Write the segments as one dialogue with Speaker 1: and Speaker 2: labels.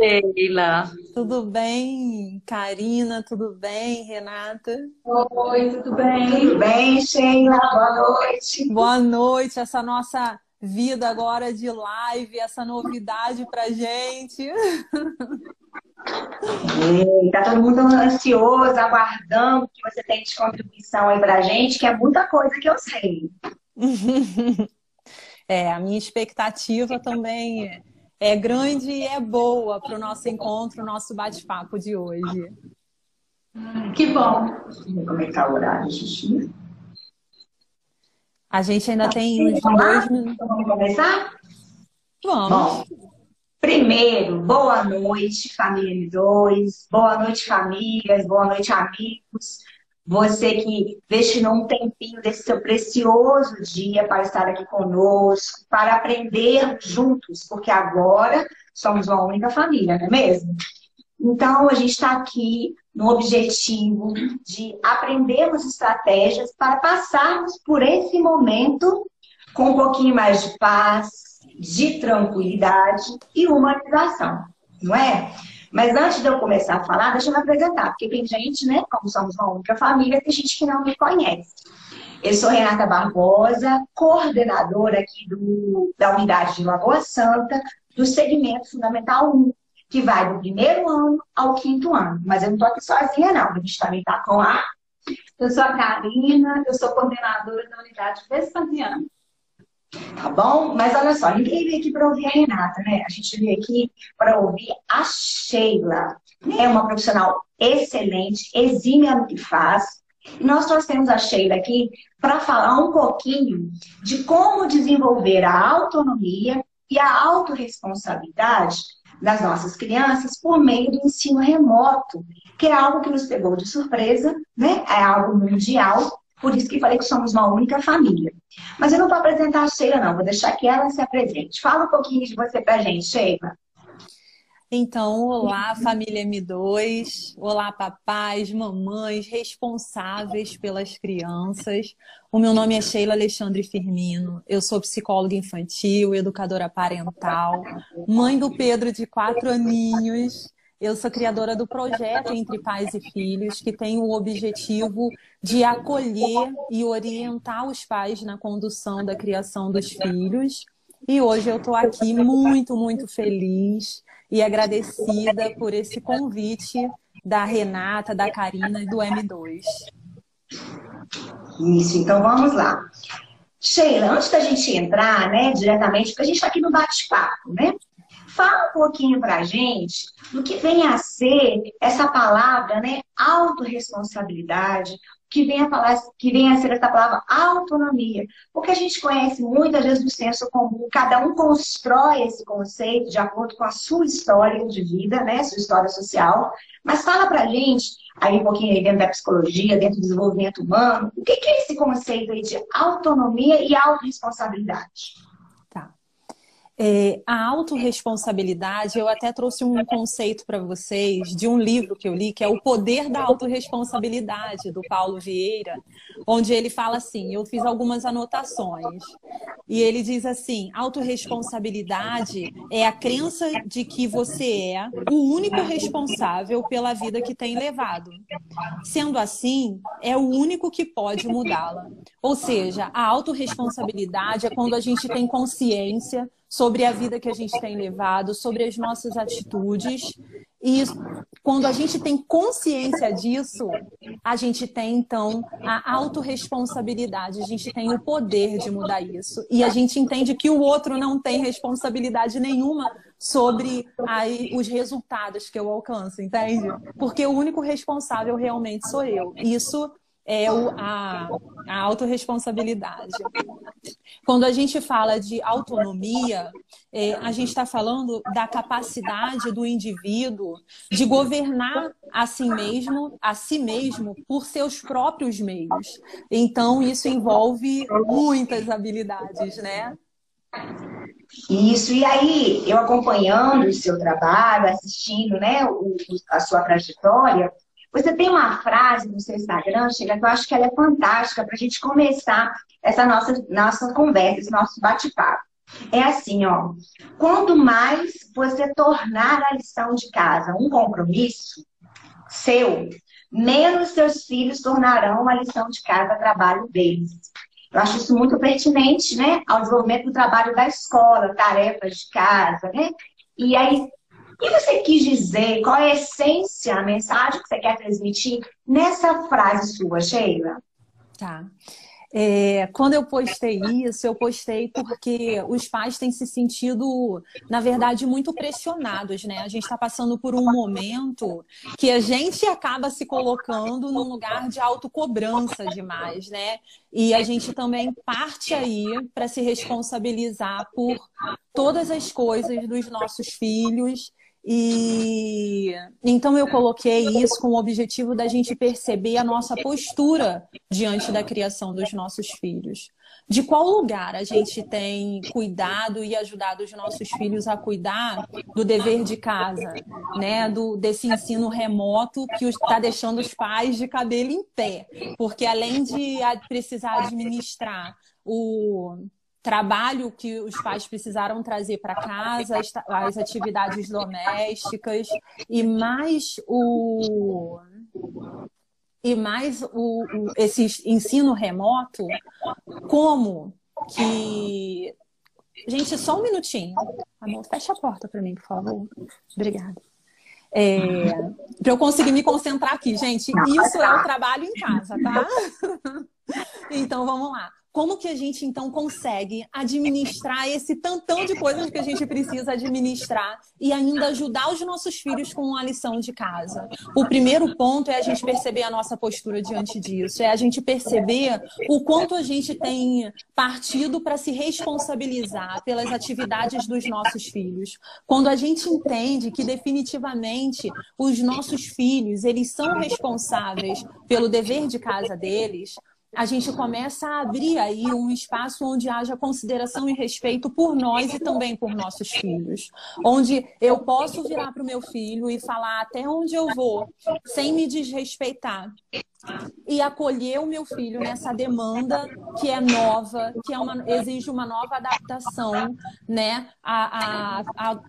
Speaker 1: Sheila.
Speaker 2: Tudo bem? Karina, tudo bem? Renata?
Speaker 3: Oi, tudo bem?
Speaker 4: Tudo bem, Sheila? Boa noite.
Speaker 2: Boa noite. Essa nossa vida agora de live, essa novidade pra gente.
Speaker 4: Está todo mundo ansioso, aguardando que você tem de contribuição aí pra gente, que é muita coisa que eu sei.
Speaker 2: É, a minha expectativa também é grande e é boa para o nosso encontro, nosso bate-papo de hoje.
Speaker 3: Que bom.
Speaker 4: Como é que tá o horário, Xixi?
Speaker 2: A gente ainda tem uns dois
Speaker 4: minutos. Vamos começar?
Speaker 2: Vamos.
Speaker 4: Bom, primeiro, boa noite, família M2. Boa noite, famílias. Boa noite, amigos. Você que destinou um tempinho desse seu precioso dia para estar aqui conosco, para aprender juntos, porque agora somos uma única família, não é mesmo? Então, a gente está aqui no objetivo de aprendermos estratégias para passarmos por esse momento com um pouquinho mais de paz, de tranquilidade e humanização, não é? Mas antes de eu começar a falar, deixa eu me apresentar, porque tem gente, né, como somos uma única família, tem gente que não me conhece. Eu sou Renata Barbosa, coordenadora aqui do, da unidade de Lagoa Santa, do segmento Fundamental 1, que vai do primeiro ano ao quinto ano. Mas eu não estou aqui sozinha, não. A gente também está com a.
Speaker 3: Eu sou a Karina, eu sou coordenadora da unidade Vespasiano.
Speaker 4: Tá bom? Mas olha só, ninguém veio aqui para ouvir a Renata, né? A gente veio aqui para ouvir a Sheila, né? Uma profissional excelente, exímia no que faz. E nós trouxemos a Sheila aqui para falar um pouquinho de como desenvolver a autonomia e a autorresponsabilidade das nossas crianças por meio do ensino remoto, que é algo que nos pegou de surpresa, né? É algo mundial, por isso que falei que somos uma única família. Mas eu não vou apresentar a Sheila, não. Vou deixar que ela se apresente. Fala um pouquinho de você pra gente, Sheila.
Speaker 2: Então, olá, família M2. Olá, papais, mamães, responsáveis pelas crianças. O meu nome é Sheila Alexandre Firmino. Eu sou psicóloga infantil, educadora parental, mãe do Pedro de quatro aninhos eu sou criadora do projeto Entre Pais e Filhos, que tem o objetivo de acolher e orientar os pais na condução da criação dos filhos. E hoje eu estou aqui muito, muito feliz e agradecida por esse convite da Renata, da Karina e do M2.
Speaker 4: Isso, então vamos lá. Sheila, antes da gente entrar, né, diretamente, porque a gente está aqui no bate-papo, né? Fala um pouquinho para a gente do que vem a ser essa palavra, né? Autoresponsabilidade, que vem a falar, que vem a ser essa palavra autonomia. Porque a gente conhece muitas vezes do senso comum, cada um constrói esse conceito de acordo com a sua história de vida, né? Sua história social. Mas fala pra gente, aí um pouquinho aí dentro da psicologia, dentro do desenvolvimento humano, o que é esse conceito aí de autonomia e autorresponsabilidade?
Speaker 2: É, a autorresponsabilidade, eu até trouxe um conceito para vocês de um livro que eu li, que é O Poder da Autoresponsabilidade, do Paulo Vieira, onde ele fala assim: eu fiz algumas anotações. E ele diz assim: autorresponsabilidade é a crença de que você é o único responsável pela vida que tem levado. Sendo assim, é o único que pode mudá-la. Ou seja, a autorresponsabilidade é quando a gente tem consciência sobre a vida que a gente tem levado, sobre as nossas atitudes. E quando a gente tem consciência disso, a gente tem então a autorresponsabilidade, a gente tem o poder de mudar isso. E a gente entende que o outro não tem responsabilidade nenhuma sobre os resultados que eu alcanço, entende? Porque o único responsável realmente sou eu. Isso é o, a, a autorresponsabilidade. Quando a gente fala de autonomia, é, a gente está falando da capacidade do indivíduo de governar a si mesmo, a si mesmo por seus próprios meios. Então, isso envolve muitas habilidades, né?
Speaker 4: Isso, e aí, eu acompanhando o seu trabalho, assistindo né, o, a sua trajetória, você tem uma frase no seu Instagram, Chega, que eu acho que ela é fantástica para a gente começar essa nossa, nossa conversa, esse nosso bate-papo. É assim, ó. Quanto mais você tornar a lição de casa um compromisso seu, menos seus filhos tornarão a lição de casa trabalho deles. Eu acho isso muito pertinente, né, ao desenvolvimento do trabalho da escola, tarefas de casa, né? E aí, que você quis dizer? Qual é a essência, a mensagem que você quer transmitir nessa frase sua, Sheila?
Speaker 2: Tá. É, quando eu postei isso, eu postei porque os pais têm se sentido, na verdade, muito pressionados, né? A gente está passando por um momento que a gente acaba se colocando num lugar de autocobrança demais, né? E a gente também parte aí para se responsabilizar por todas as coisas dos nossos filhos e então eu coloquei isso com o objetivo da gente perceber a nossa postura diante da criação dos nossos filhos. De qual lugar a gente tem cuidado e ajudado os nossos filhos a cuidar do dever de casa, né? Do, desse ensino remoto que está deixando os pais de cabelo em pé. Porque além de precisar administrar o trabalho que os pais precisaram trazer para casa, as, atividades domésticas e mais o e mais o, esse ensino remoto, como que gente só um minutinho, amor, fecha a porta para mim, por favor, obrigada. É, para eu conseguir me concentrar aqui, gente, isso é o trabalho em casa, tá? Então vamos lá. Como que a gente então consegue administrar esse tantão de coisas que a gente precisa administrar e ainda ajudar os nossos filhos com a lição de casa? O primeiro ponto é a gente perceber a nossa postura diante disso, é a gente perceber o quanto a gente tem partido para se responsabilizar pelas atividades dos nossos filhos. Quando a gente entende que definitivamente os nossos filhos, eles são responsáveis pelo dever de casa deles, a gente começa a abrir aí um espaço onde haja consideração e respeito por nós e também por nossos filhos. Onde eu posso virar para o meu filho e falar até onde eu vou, sem me desrespeitar e acolher o meu filho nessa demanda que é nova, que é uma, exige uma nova adaptação, né? A, a, a,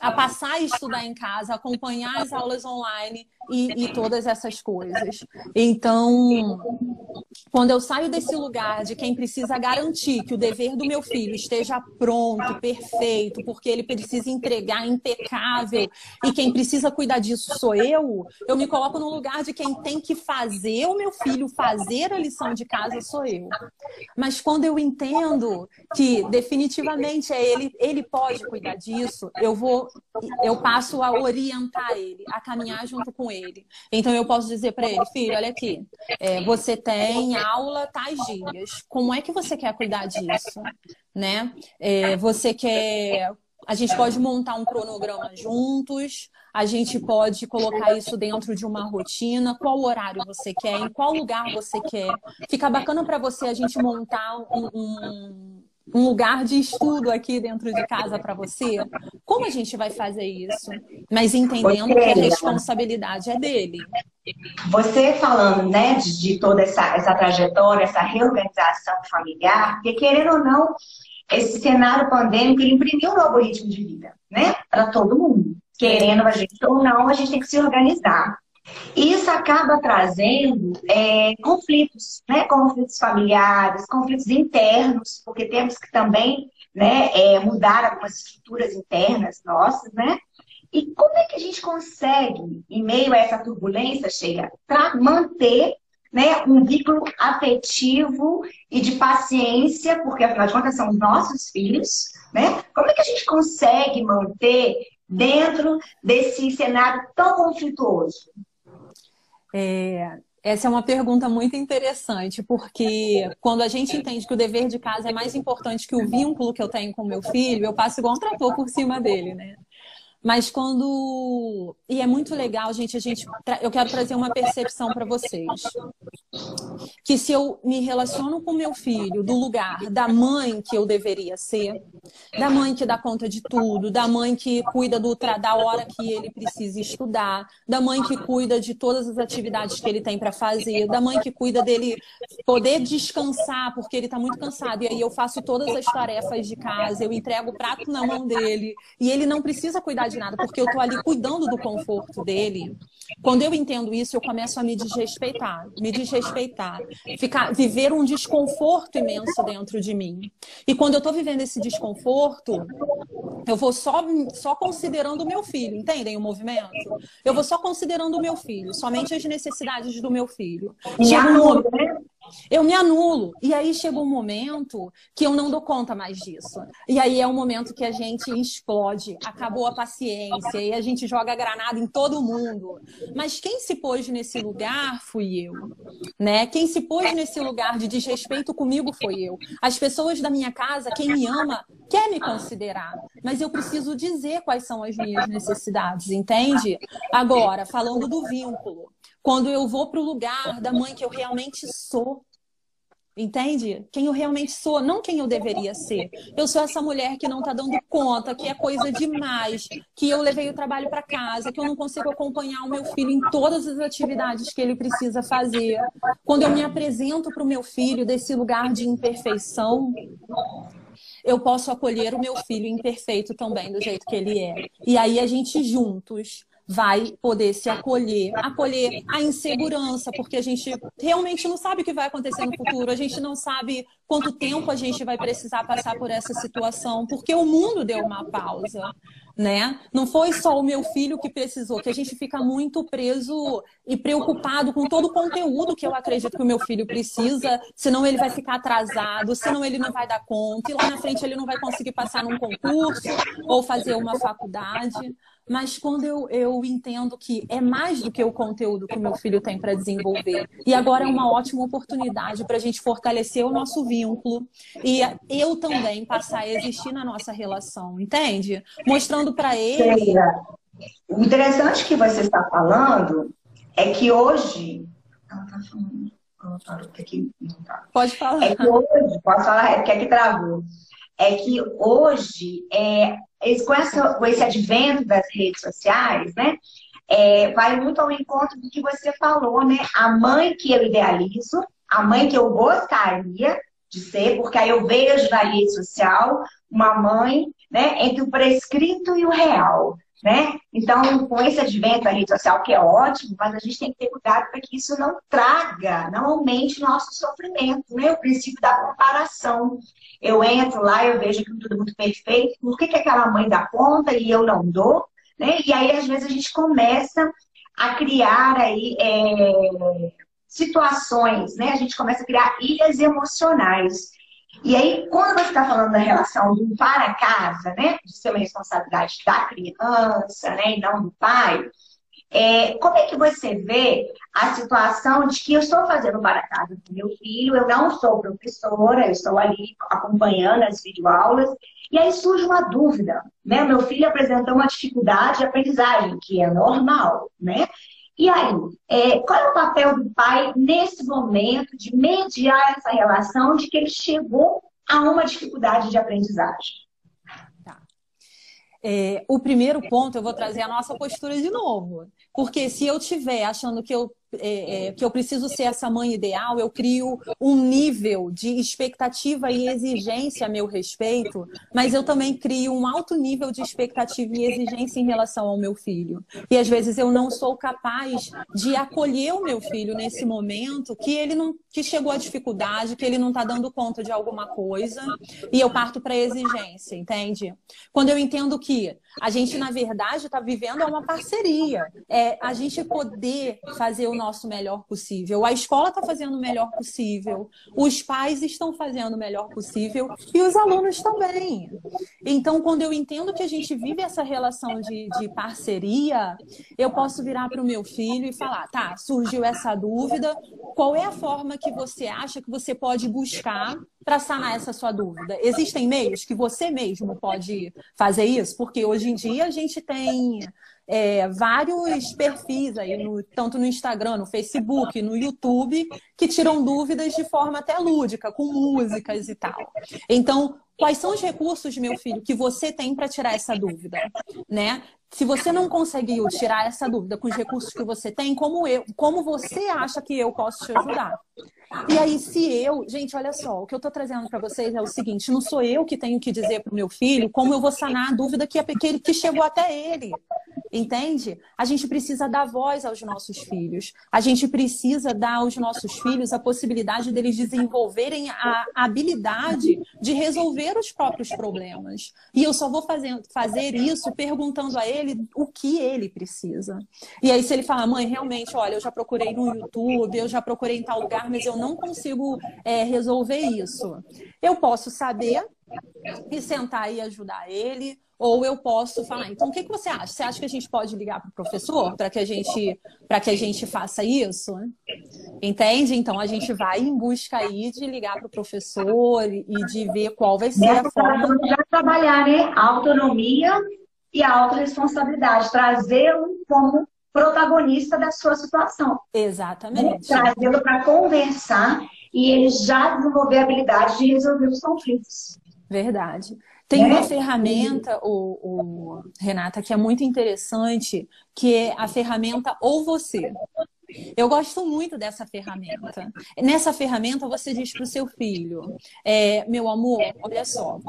Speaker 2: a passar a estudar em casa, acompanhar as aulas online e, e todas essas coisas. Então, quando eu saio desse lugar de quem precisa garantir que o dever do meu filho esteja pronto, perfeito, porque ele precisa entregar impecável e quem precisa cuidar disso sou eu, eu me coloco no lugar de quem tem que fazer o meu filho fazer a lição de casa sou eu. Mas quando eu entendo que definitivamente é ele, ele pode cuidar disso, eu vou, eu passo a orientar ele, a caminhar junto com ele. Então eu posso dizer para ele, filho, olha aqui, é, você tem aula tais dias. Como é que você quer cuidar disso? Né? É, você quer a gente pode montar um cronograma juntos, a gente pode colocar isso dentro de uma rotina, qual horário você quer, em qual lugar você quer. Fica bacana para você a gente montar um, um, um, lugar de estudo aqui dentro de casa para você. Como a gente vai fazer isso? Mas entendendo que a responsabilidade é dele.
Speaker 4: Você falando, né, de, de toda essa, essa trajetória, essa reorganização familiar, porque querendo ou não, esse cenário pandêmico ele imprimiu um novo ritmo de vida, né? Para todo mundo. Querendo a gente ou não, a gente tem que se organizar. Isso acaba trazendo é, conflitos, né? Conflitos familiares, conflitos internos, porque temos que também né, é, mudar algumas estruturas internas nossas, né? E como é que a gente consegue, em meio a essa turbulência, chega, para manter né, um vínculo afetivo e de paciência, porque afinal de contas são nossos filhos, né? Como é que a gente consegue manter dentro desse cenário tão conflituoso?
Speaker 2: É, essa é uma pergunta muito interessante, porque quando a gente entende que o dever de casa é mais importante que o vínculo que eu tenho com meu filho, eu passo igual um trator por cima dele, né? Mas quando. E é muito legal, gente, a gente. Eu quero trazer uma percepção para vocês. Que se eu me relaciono com meu filho do lugar da mãe que eu deveria ser, da mãe que dá conta de tudo, da mãe que cuida do da hora que ele precisa estudar, da mãe que cuida de todas as atividades que ele tem para fazer, da mãe que cuida dele poder descansar porque ele está muito cansado e aí eu faço todas as tarefas de casa, eu entrego o prato na mão dele e ele não precisa cuidar de nada porque eu estou ali cuidando do conforto dele. Quando eu entendo isso, eu começo a me desrespeitar, me desrespeitar, ficar, viver um desconforto imenso dentro de mim. E quando eu estou vivendo esse desconforto, eu vou só, só considerando o meu filho, entendem o movimento? Eu vou só considerando o meu filho, somente as necessidades do meu filho. Chega um, eu me anulo. E aí chega um momento que eu não dou conta mais disso. E aí é um momento que a gente explode, acabou a paciência, e a gente joga granada em todo mundo. Mas quem se pôs nesse lugar fui eu. Né? Quem se pôs nesse lugar de desrespeito comigo foi eu. As pessoas da minha casa, quem me ama, quer me considerar. Mas eu preciso dizer quais são as minhas necessidades, entende? Agora, falando do vínculo quando eu vou para o lugar da mãe que eu realmente sou. Entende? Quem eu realmente sou, não quem eu deveria ser. Eu sou essa mulher que não está dando conta, que é coisa demais, que eu levei o trabalho para casa, que eu não consigo acompanhar o meu filho em todas as atividades que ele precisa fazer. Quando eu me apresento para o meu filho desse lugar de imperfeição, eu posso acolher o meu filho imperfeito também, do jeito que ele é. E aí a gente juntos vai poder se acolher, acolher a insegurança, porque a gente realmente não sabe o que vai acontecer no futuro, a gente não sabe quanto tempo a gente vai precisar passar por essa situação, porque o mundo deu uma pausa. Né? Não foi só o meu filho que precisou, que a gente fica muito preso e preocupado com todo o conteúdo que eu acredito que o meu filho precisa, senão ele vai ficar atrasado, senão ele não vai dar conta, e lá na frente ele não vai conseguir passar num concurso ou fazer uma faculdade mas quando eu, eu entendo que é mais do que o conteúdo que o meu filho tem para desenvolver. E agora é uma ótima oportunidade para a gente fortalecer o nosso vínculo e eu também passar a existir na nossa relação, entende? Mostrando para ele.
Speaker 4: O interessante que você está falando é que hoje. Ela está falando.
Speaker 2: Tá. Pode falar.
Speaker 4: É que hoje, posso falar, é que aqui travou. É que hoje é, com, essa, com esse advento das redes sociais, né? É, vai muito ao encontro do que você falou, né? A mãe que eu idealizo, a mãe que eu gostaria de ser, porque aí eu vejo na rede social uma mãe, né, entre o prescrito e o real, né? Então, com esse advento da rede social, que é ótimo, mas a gente tem que ter cuidado para que isso não traga, não aumente nosso sofrimento, né? O princípio da comparação. Eu entro lá, eu vejo que tudo muito perfeito, por que, que aquela mãe dá conta e eu não dou? Né? E aí, às vezes, a gente começa a criar aí é, situações, né? A gente começa a criar ilhas emocionais. E aí, quando você está falando da relação do para casa, né? De ser uma responsabilidade da criança, né? E não do pai, é, como é que você vê a situação de que eu estou fazendo para casa do meu filho, eu não sou professora, eu estou ali acompanhando as videoaulas, e aí surge uma dúvida, né? Meu filho apresentou uma dificuldade de aprendizagem, que é normal, né? E aí, é, qual é o papel do pai nesse momento de mediar essa relação de que ele chegou a uma dificuldade de aprendizagem?
Speaker 2: É, o primeiro ponto, eu vou trazer a nossa postura de novo. Porque se eu tiver achando que eu é, é, que eu preciso ser essa mãe ideal, eu crio um nível de expectativa e exigência a meu respeito, mas eu também crio um alto nível de expectativa e exigência em relação ao meu filho. E às vezes eu não sou capaz de acolher o meu filho nesse momento que ele não que chegou a dificuldade, que ele não está dando conta de alguma coisa, e eu parto para exigência, entende? Quando eu entendo que a gente, na verdade, está vivendo uma parceria. É a gente poder fazer o nosso melhor possível. A escola está fazendo o melhor possível, os pais estão fazendo o melhor possível e os alunos também. Então, quando eu entendo que a gente vive essa relação de, de parceria, eu posso virar para o meu filho e falar: tá, surgiu essa dúvida, qual é a forma que você acha que você pode buscar para sanar essa sua dúvida? Existem meios que você mesmo pode fazer isso? Porque hoje em dia a gente tem é, vários perfis aí, no, tanto no Instagram, no Facebook, no YouTube, que tiram dúvidas de forma até lúdica, com músicas e tal. Então, quais são os recursos, meu filho, que você tem para tirar essa dúvida, né? Se você não conseguiu tirar essa dúvida com os recursos que você tem, como eu, como você acha que eu posso te ajudar? E aí, se eu, gente, olha só, o que eu estou trazendo para vocês é o seguinte: não sou eu que tenho que dizer para o meu filho como eu vou sanar a dúvida que, que, que chegou até ele. Entende? A gente precisa dar voz aos nossos filhos. A gente precisa dar aos nossos filhos a possibilidade deles desenvolverem a habilidade de resolver os próprios problemas. E eu só vou fazer, fazer isso perguntando a ele o que ele precisa. E aí, se ele falar, mãe, realmente, olha, eu já procurei no YouTube, eu já procurei em tal lugar, mas eu não consigo é, resolver isso. Eu posso saber e sentar e ajudar ele, ou eu posso falar, então o que, que você acha? Você acha que a gente pode ligar para o professor para que a gente para que a gente faça isso? Entende? Então a gente vai em busca aí de ligar para o professor e de ver qual vai ser a forma.
Speaker 4: Já trabalhar, né? A autonomia e a autorresponsabilidade, trazê-lo como protagonista da sua situação.
Speaker 2: Exatamente.
Speaker 4: Trazê-lo para conversar e ele já desenvolver a habilidade de resolver os conflitos.
Speaker 2: Verdade. Tem uma ferramenta, o, o, Renata, que é muito interessante, que é a ferramenta Ou Você. Eu gosto muito dessa ferramenta. Nessa ferramenta, você diz para o seu filho: é, Meu amor, olha só,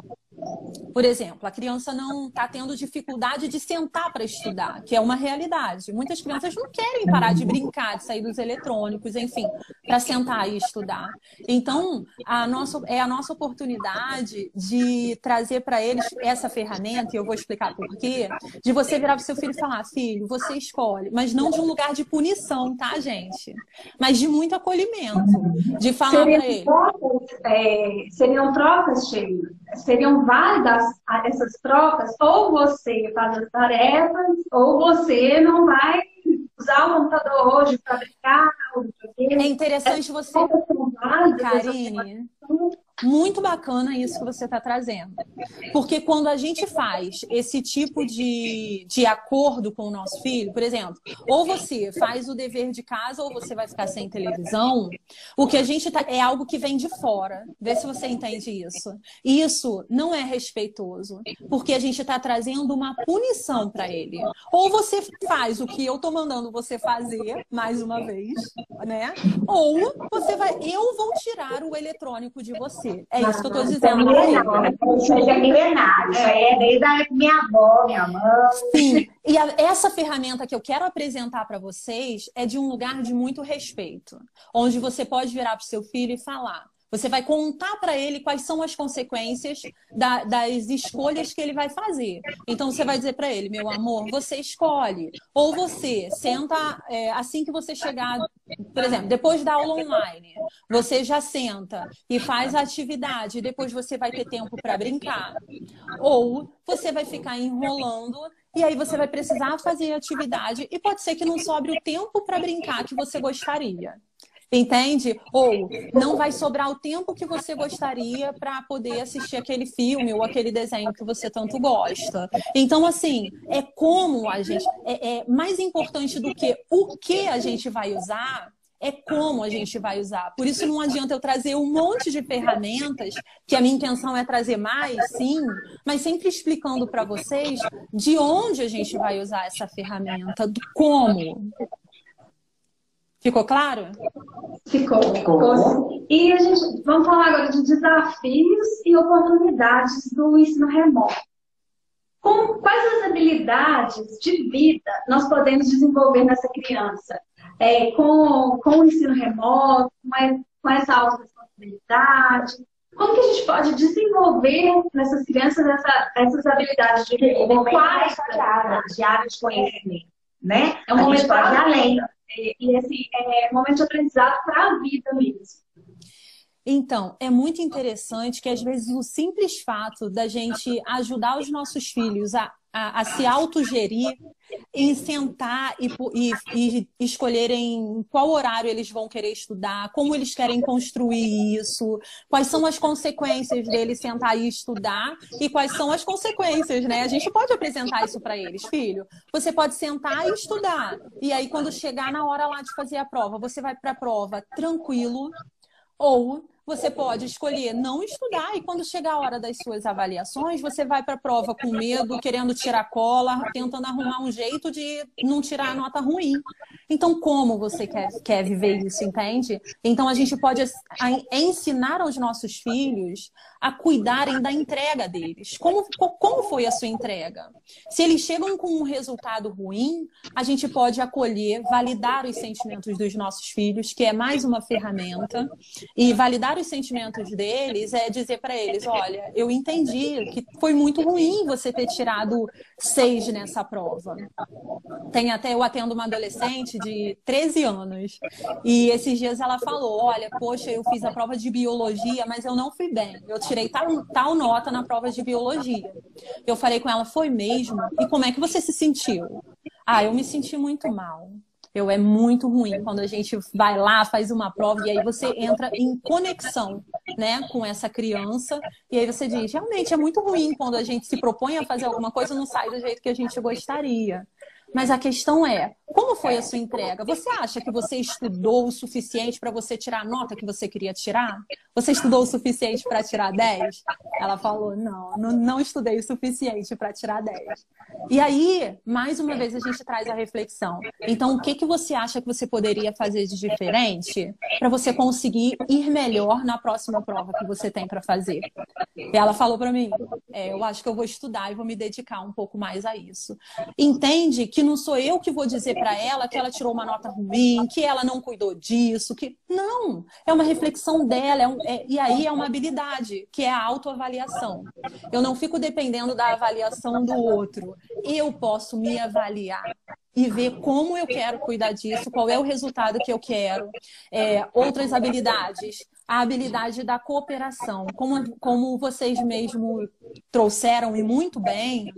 Speaker 2: por exemplo, a criança não está tendo dificuldade de sentar para estudar, que é uma realidade. Muitas crianças não querem parar de brincar, de sair dos eletrônicos, enfim, para sentar e estudar. Então, a nossa, é a nossa oportunidade de trazer para eles essa ferramenta, e eu vou explicar por quê, de você virar para o seu filho e falar: filho, você escolhe, mas não de um lugar de punição, tá, gente? Mas de muito acolhimento. De falar para ele.
Speaker 3: Trocas, é, seriam trocas, Sheila? Seriam válidas essas trocas, ou você faz as tarefas, ou você não vai usar o computador hoje para brincar.
Speaker 2: É interessante você, Karine, muito bacana isso que você está trazendo. Porque quando a gente faz esse tipo de, de acordo com o nosso filho, por exemplo, ou você faz o dever de casa ou você vai ficar sem televisão, o que a gente tá, é algo que vem de fora. Vê se você entende isso. Isso não é respeitoso, porque a gente está trazendo uma punição para ele. Ou você faz o que eu estou mandando você fazer, mais uma vez, né? Ou você vai, eu vou tirar o eletrônico de você você. É isso que eu estou dizendo para ele.
Speaker 4: Isso é milenário. Isso é desde a minha avó, minha mãe.
Speaker 2: Sim. E a, essa ferramenta que eu quero apresentar para vocês é de um lugar de muito respeito. Onde você pode virar para o seu filho e falar: você vai contar para ele quais são as consequências da, das escolhas que ele vai fazer. Então você vai dizer para ele, meu amor, você escolhe. Ou você senta é, assim que você chegar, por exemplo, depois da aula online, você já senta e faz a atividade. Depois você vai ter tempo para brincar. Ou você vai ficar enrolando e aí você vai precisar fazer atividade e pode ser que não sobre o tempo para brincar que você gostaria. Entende? Ou não vai sobrar o tempo que você gostaria para poder assistir aquele filme ou aquele desenho que você tanto gosta. Então, assim, é como a gente. É, é mais importante do que o que a gente vai usar, é como a gente vai usar. Por isso não adianta eu trazer um monte de ferramentas, que a minha intenção é trazer mais, sim, mas sempre explicando para vocês de onde a gente vai usar essa ferramenta, do como. Ficou claro?
Speaker 3: Ficou. Ficou. E a gente vamos falar agora de desafios e oportunidades do ensino remoto. Com, quais as habilidades de vida nós podemos desenvolver nessa criança? É, com, com o ensino remoto, com, com essa autorresponsabilidade, como que a gente pode desenvolver nessas crianças essa, essas habilidades de vida?
Speaker 4: Quais de área de conhecimento, né?
Speaker 3: É um
Speaker 4: a
Speaker 3: momento
Speaker 4: gente pode ir além.
Speaker 3: E, assim, é momento de aprendizado para a vida mesmo.
Speaker 2: Então, é muito interessante que às vezes o simples fato da gente ajudar os nossos filhos a a, a se autogerir em sentar e, e, e, escolherem qual horário eles vão querer estudar, como eles querem construir isso, quais são as consequências deles sentar e estudar e quais são as consequências, né? A gente pode apresentar isso para eles, filho. Você pode sentar e estudar. E aí, quando chegar na hora lá de fazer a prova, você vai para a prova tranquilo ou você pode escolher não estudar e quando chegar a hora das suas avaliações, você vai para a prova com medo, querendo tirar cola, tentando arrumar um jeito de não tirar a nota ruim. Então, como você quer, quer viver isso, entende? Então, a gente pode ensinar aos nossos filhos a cuidarem da entrega deles. Como, como foi a sua entrega? Se eles chegam com um resultado ruim, a gente pode acolher, validar os sentimentos dos nossos filhos, que é mais uma ferramenta, e validar os sentimentos deles é dizer para eles: olha, eu entendi que foi muito ruim você ter tirado seis nessa prova. Tem até, eu atendo uma adolescente de 13 anos, e esses dias ela falou: olha, poxa, eu fiz a prova de biologia, mas eu não fui bem. Eu tirei tal, tal nota na prova de biologia. Eu falei com ela, foi mesmo? E como é que você se sentiu? Ah, eu me senti muito mal. Eu é muito ruim quando a gente vai lá, faz uma prova e aí você entra em conexão, né, com essa criança e aí você diz, realmente é muito ruim quando a gente se propõe a fazer alguma coisa e não sai do jeito que a gente gostaria. Mas a questão é, como foi a sua entrega? Você acha que você estudou o suficiente para você tirar a nota que você queria tirar? Você estudou o suficiente para tirar 10? Ela falou: não, não, não estudei o suficiente para tirar 10. E aí, mais uma vez, a gente traz a reflexão. Então, o que, que você acha que você poderia fazer de diferente para você conseguir ir melhor na próxima prova que você tem para fazer? E ela falou para mim: é, eu acho que eu vou estudar e vou me dedicar um pouco mais a isso. Entende que não sou eu que vou dizer para ela que ela tirou uma nota ruim, que ela não cuidou disso, que não, é uma reflexão dela, é um, é, e aí é uma habilidade, que é a autoavaliação. Eu não fico dependendo da avaliação do outro. Eu posso me avaliar e ver como eu quero cuidar disso, qual é o resultado que eu quero. É, outras habilidades, a habilidade da cooperação. Como, como vocês mesmo trouxeram e muito bem,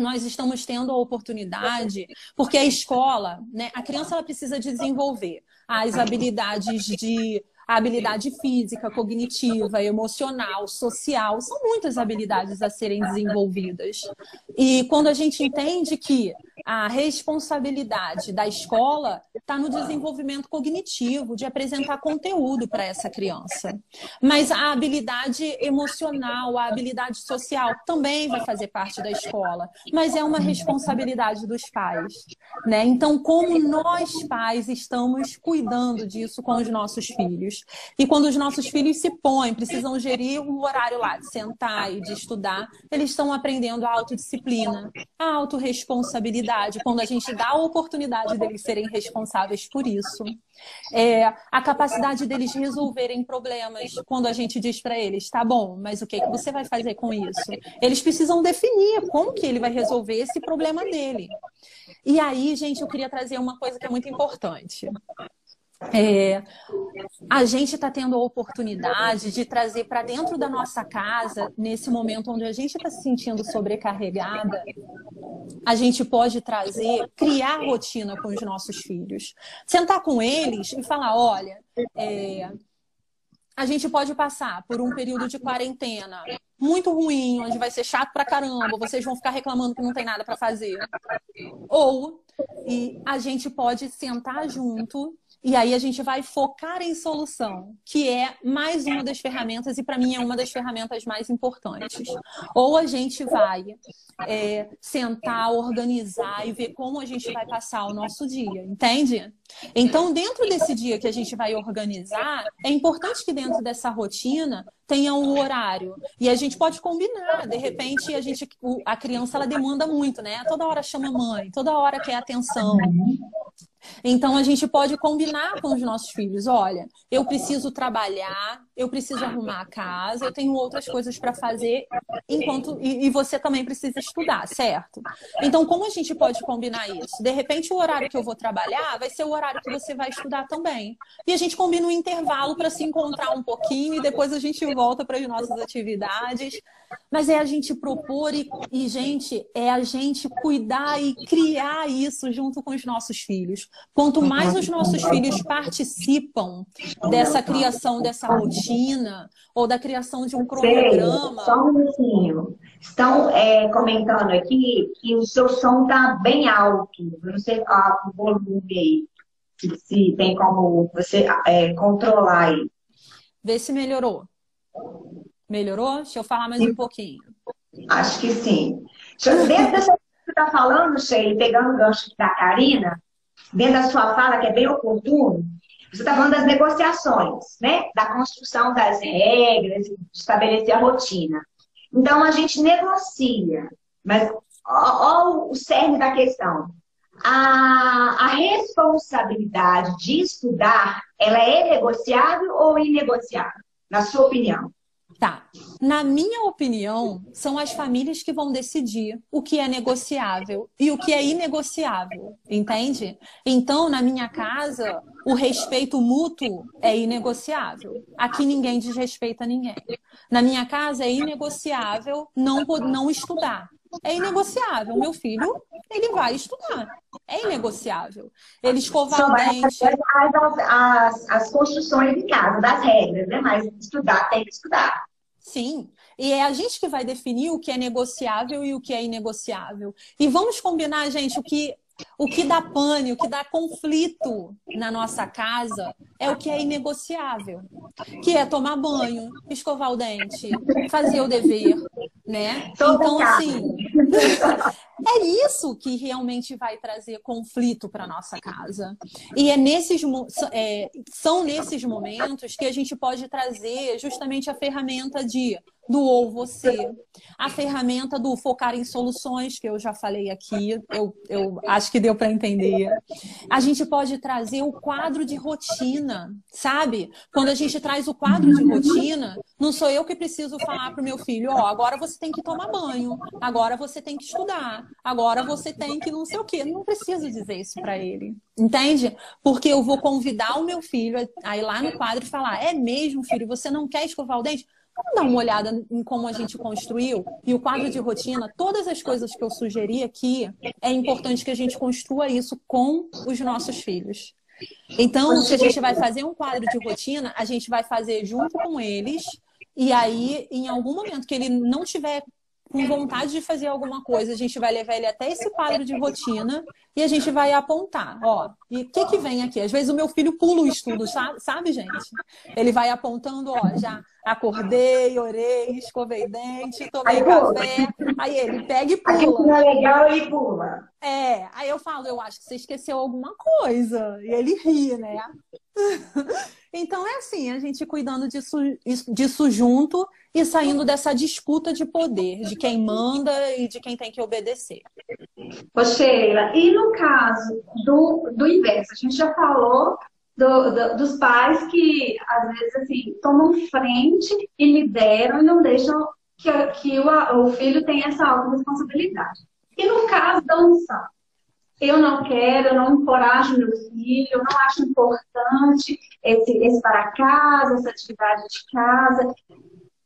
Speaker 2: nós estamos tendo a oportunidade, porque a escola, né, a criança ela precisa desenvolver as habilidades de a habilidade física, cognitiva, emocional, social, são muitas habilidades a serem desenvolvidas. E quando a gente entende que a responsabilidade da escola está no desenvolvimento cognitivo, de apresentar conteúdo para essa criança. Mas a habilidade emocional, a habilidade social também vai fazer parte da escola, mas é uma responsabilidade dos pais. Né? Então, como nós pais estamos cuidando disso com os nossos filhos? E quando os nossos filhos se põem, precisam gerir o horário lá de sentar e de estudar, eles estão aprendendo a autodisciplina, a autorresponsabilidade quando a gente dá a oportunidade deles serem responsáveis por isso. É, a capacidade deles resolverem problemas quando a gente diz para eles, tá bom, mas o que, que você vai fazer com isso? Eles precisam definir como que ele vai resolver esse problema dele. E aí, gente, eu queria trazer uma coisa que é muito importante. É, a gente está tendo a oportunidade de trazer para dentro da nossa casa, nesse momento onde a gente está se sentindo sobrecarregada, a gente pode trazer, criar rotina com os nossos filhos. Sentar com eles e falar: olha, é, a gente pode passar por um período de quarentena muito ruim, onde vai ser chato pra caramba, vocês vão ficar reclamando que não tem nada para fazer. Ou e a gente pode sentar junto e aí a gente vai focar em solução, que é mais uma das ferramentas, e para mim é uma das ferramentas mais importantes. Ou a gente vai é, sentar, organizar e ver como a gente vai passar o nosso dia, entende? Então, dentro desse dia que a gente vai organizar, é importante que dentro dessa rotina tenha um horário. E a gente pode combinar. De repente, a gente, a criança ela demanda muito, né? Toda hora chama mãe, toda hora quer atenção. Então a gente pode combinar com os nossos filhos, olha, eu preciso trabalhar, eu preciso arrumar a casa, eu tenho outras coisas para fazer, enquanto e, e, você também precisa estudar, certo? Então, como a gente pode combinar isso? De repente, o horário que eu vou trabalhar vai ser o horário que você vai estudar também. E a gente combina um intervalo para se encontrar um pouquinho e depois a gente volta para as nossas atividades. Mas é a gente propor e, e, gente, é a gente cuidar e criar isso junto com os nossos filhos. Quanto mais os nossos filhos participam dessa criação dessa rotina ou da criação de um cronograma.
Speaker 4: Só um minutinho. Estão é, comentando aqui que o seu som está bem alto. Eu não sei ah, o volume aí. Se, se tem como você é, controlar aí.
Speaker 2: Vê se melhorou. Melhorou? Deixa eu falar mais sim. um pouquinho.
Speaker 4: Acho que sim. Dentro dessa que você está falando, Sheila, pegando o gancho da Karina, dentro da sua fala, que é bem oportuno, você está falando das negociações, né? Da construção das regras, de estabelecer a rotina. Então, a gente negocia, mas olha o cerne da questão. A, a responsabilidade de estudar, ela é negociável ou inegociável, na sua opinião?
Speaker 2: Tá. Na minha opinião, são as famílias que vão decidir o que é negociável e o que é inegociável, entende? Então, na minha casa, o respeito mútuo é inegociável. Aqui ninguém desrespeita ninguém. Na minha casa é inegociável não, não estudar. É inegociável. Meu filho, ele vai estudar. É inegociável. Ele escovar o dente.
Speaker 4: As, as, as construções em casa, das regras, né? Mas estudar tem que estudar.
Speaker 2: Sim. E é a gente que vai definir o que é negociável e o que é inegociável. E vamos combinar, gente, o que o que dá pane, o que dá conflito na nossa casa é o que é inegociável, que é tomar banho, escovar o dente, fazer o dever, né? Então, assim, é isso que realmente vai trazer conflito para nossa casa. E é nesses é, são nesses momentos que a gente pode trazer justamente a ferramenta de do ou você, a ferramenta do focar em soluções, que eu já falei aqui, eu, eu acho que deu para entender. A gente pode trazer o quadro de rotina, sabe? Quando a gente traz o quadro de rotina, não sou eu que preciso falar para o meu filho, ó, oh, agora você tem que tomar banho, agora você tem que estudar, agora você tem que não sei o quê. Não preciso dizer isso para ele, entende? Porque eu vou convidar o meu filho a ir lá no quadro e falar, é mesmo, filho, você não quer escovar o dente? Vamos dar uma olhada em como a gente construiu e o quadro de rotina, todas as coisas que eu sugeri aqui, é importante que a gente construa isso com os nossos filhos. Então, se a gente vai fazer um quadro de rotina, a gente vai fazer junto com eles, e aí, em algum momento que ele não tiver com vontade de fazer alguma coisa, a gente vai levar ele até esse quadro de rotina e a gente vai apontar, ó, e o que que vem aqui? Às vezes o meu filho pula o estudo, sabe, sabe, gente? Ele vai apontando, ó, já acordei, orei, escovei dente, tomei aí, café, aí ele pega e pula. Aquilo
Speaker 4: é legal, ele pula.
Speaker 2: É, aí eu falo, eu acho que você esqueceu alguma coisa, e ele ri, né? Então é assim, a gente cuidando disso, disso junto e saindo dessa disputa de poder, de quem manda e de quem tem que obedecer.
Speaker 3: Ô Sheila, e no caso do, do inverso? A gente já falou do, do, dos pais que, às vezes, assim, tomam frente e lideram e não deixam que, que o, o filho tenha essa autorresponsabilidade. E no caso da unção? eu não quero, eu não encorajo meu filho, eu não acho importante esse, esse para casa, essa atividade de casa.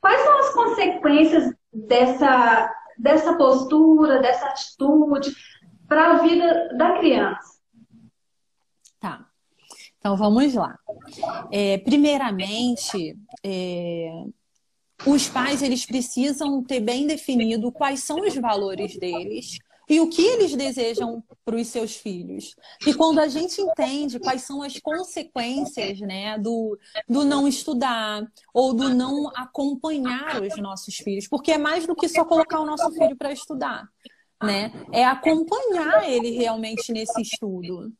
Speaker 3: Quais são as consequências dessa, dessa postura, dessa atitude para a vida da criança?
Speaker 2: Então vamos lá. É, primeiramente, é, os pais eles precisam ter bem definido quais são os valores deles e o que eles desejam para os seus filhos. E quando a gente entende quais são as consequências né, do, do não estudar ou do não acompanhar os nossos filhos, porque é mais do que só colocar o nosso filho para estudar. Né? É acompanhar ele realmente nesse estudo.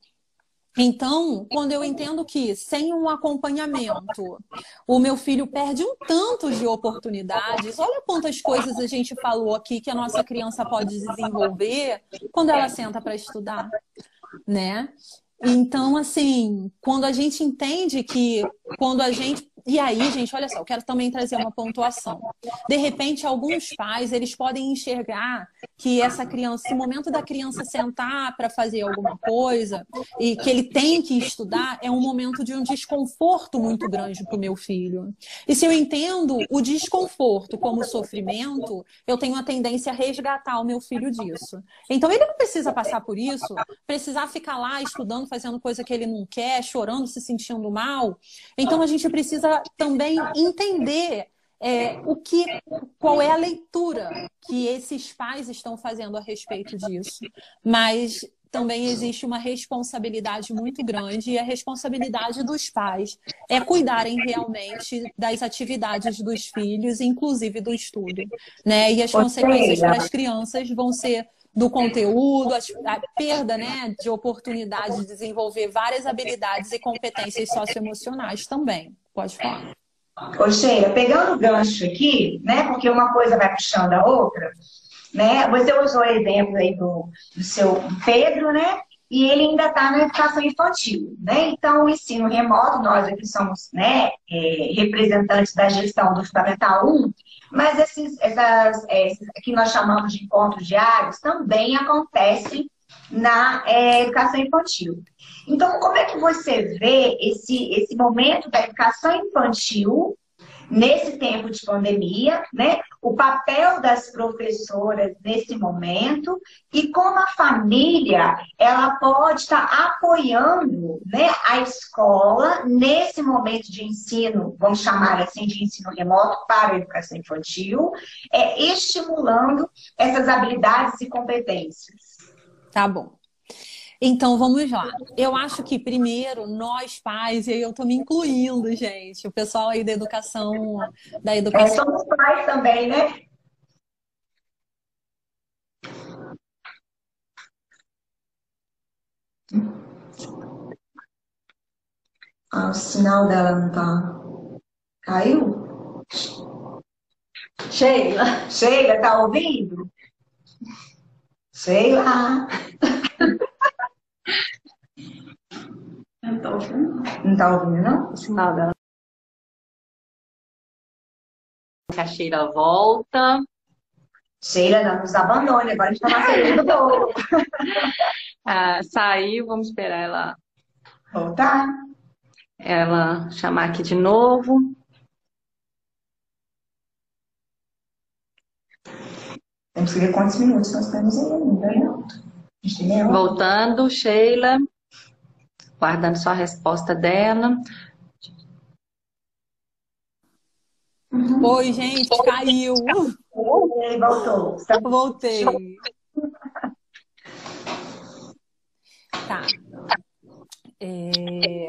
Speaker 2: Então, quando eu entendo que sem um acompanhamento o meu filho perde um tanto de oportunidades, olha quantas coisas a gente falou aqui que a nossa criança pode desenvolver quando ela senta para estudar, né? Então, assim, quando a gente entende que quando a gente E aí, gente, olha só, eu quero também trazer uma pontuação. De repente, alguns pais, eles podem enxergar que essa criança, esse momento da criança sentar para fazer alguma coisa e que ele tem que estudar é um momento de um desconforto muito grande para o meu filho. E se eu entendo o desconforto como sofrimento, eu tenho a tendência a resgatar o meu filho disso. Então, ele não precisa passar por isso, precisar ficar lá estudando, fazendo coisa que ele não quer, chorando, se sentindo mal. Então, a gente precisa também entender é, o que, qual é a leitura que esses pais estão fazendo a respeito disso. Mas também existe uma responsabilidade muito grande e a responsabilidade dos pais é cuidarem realmente das atividades dos filhos, inclusive do estudo, né? E as consequências para as crianças vão ser do conteúdo, a, perda né, de oportunidade de desenvolver várias habilidades e competências socioemocionais também. Pode falar.
Speaker 4: Sheila, pegando o gancho aqui, né? Porque uma coisa vai puxando a outra, né? Você usou o exemplo aí do, do seu Pedro, né? E ele ainda está na educação infantil, né? Então, o ensino remoto, nós aqui somos né, é, representantes da gestão do Fundamental 1, mas esses, essas, esses que nós chamamos de encontros diários também acontecem na é, educação infantil. Então, como é que você vê esse, esse momento da educação infantil nesse tempo de pandemia, né? O papel das professoras nesse momento e como a família ela pode estar apoiando, né, a escola nesse momento de ensino, vamos chamar assim de ensino remoto para a educação infantil, é estimulando essas habilidades e competências.
Speaker 2: Tá bom. Então vamos lá. Eu acho que primeiro nós pais, e aí eu estou me incluindo, gente, o pessoal aí da educação, da educação. É,
Speaker 4: somos pais também, né? Ah, o sinal dela não tá. Caiu? Sheila. Sheila, tá ouvindo? Sheila. Não tá ouvindo? Não tá ouvindo, não? O sinal dela.
Speaker 1: A Sheila volta.
Speaker 4: Sheila, não nos abandone, agora a gente tá na saída do bolo.
Speaker 1: ah, saiu, vamos esperar ela
Speaker 4: voltar.
Speaker 1: Ela chamar aqui de novo.
Speaker 4: Temos que ver quantos minutos nós temos ainda, né?
Speaker 1: Voltando, Sheila guardando só a resposta dela.
Speaker 2: Uhum. Oi, gente, caiu.
Speaker 4: Oi, voltou.
Speaker 2: Voltei. Tá. É...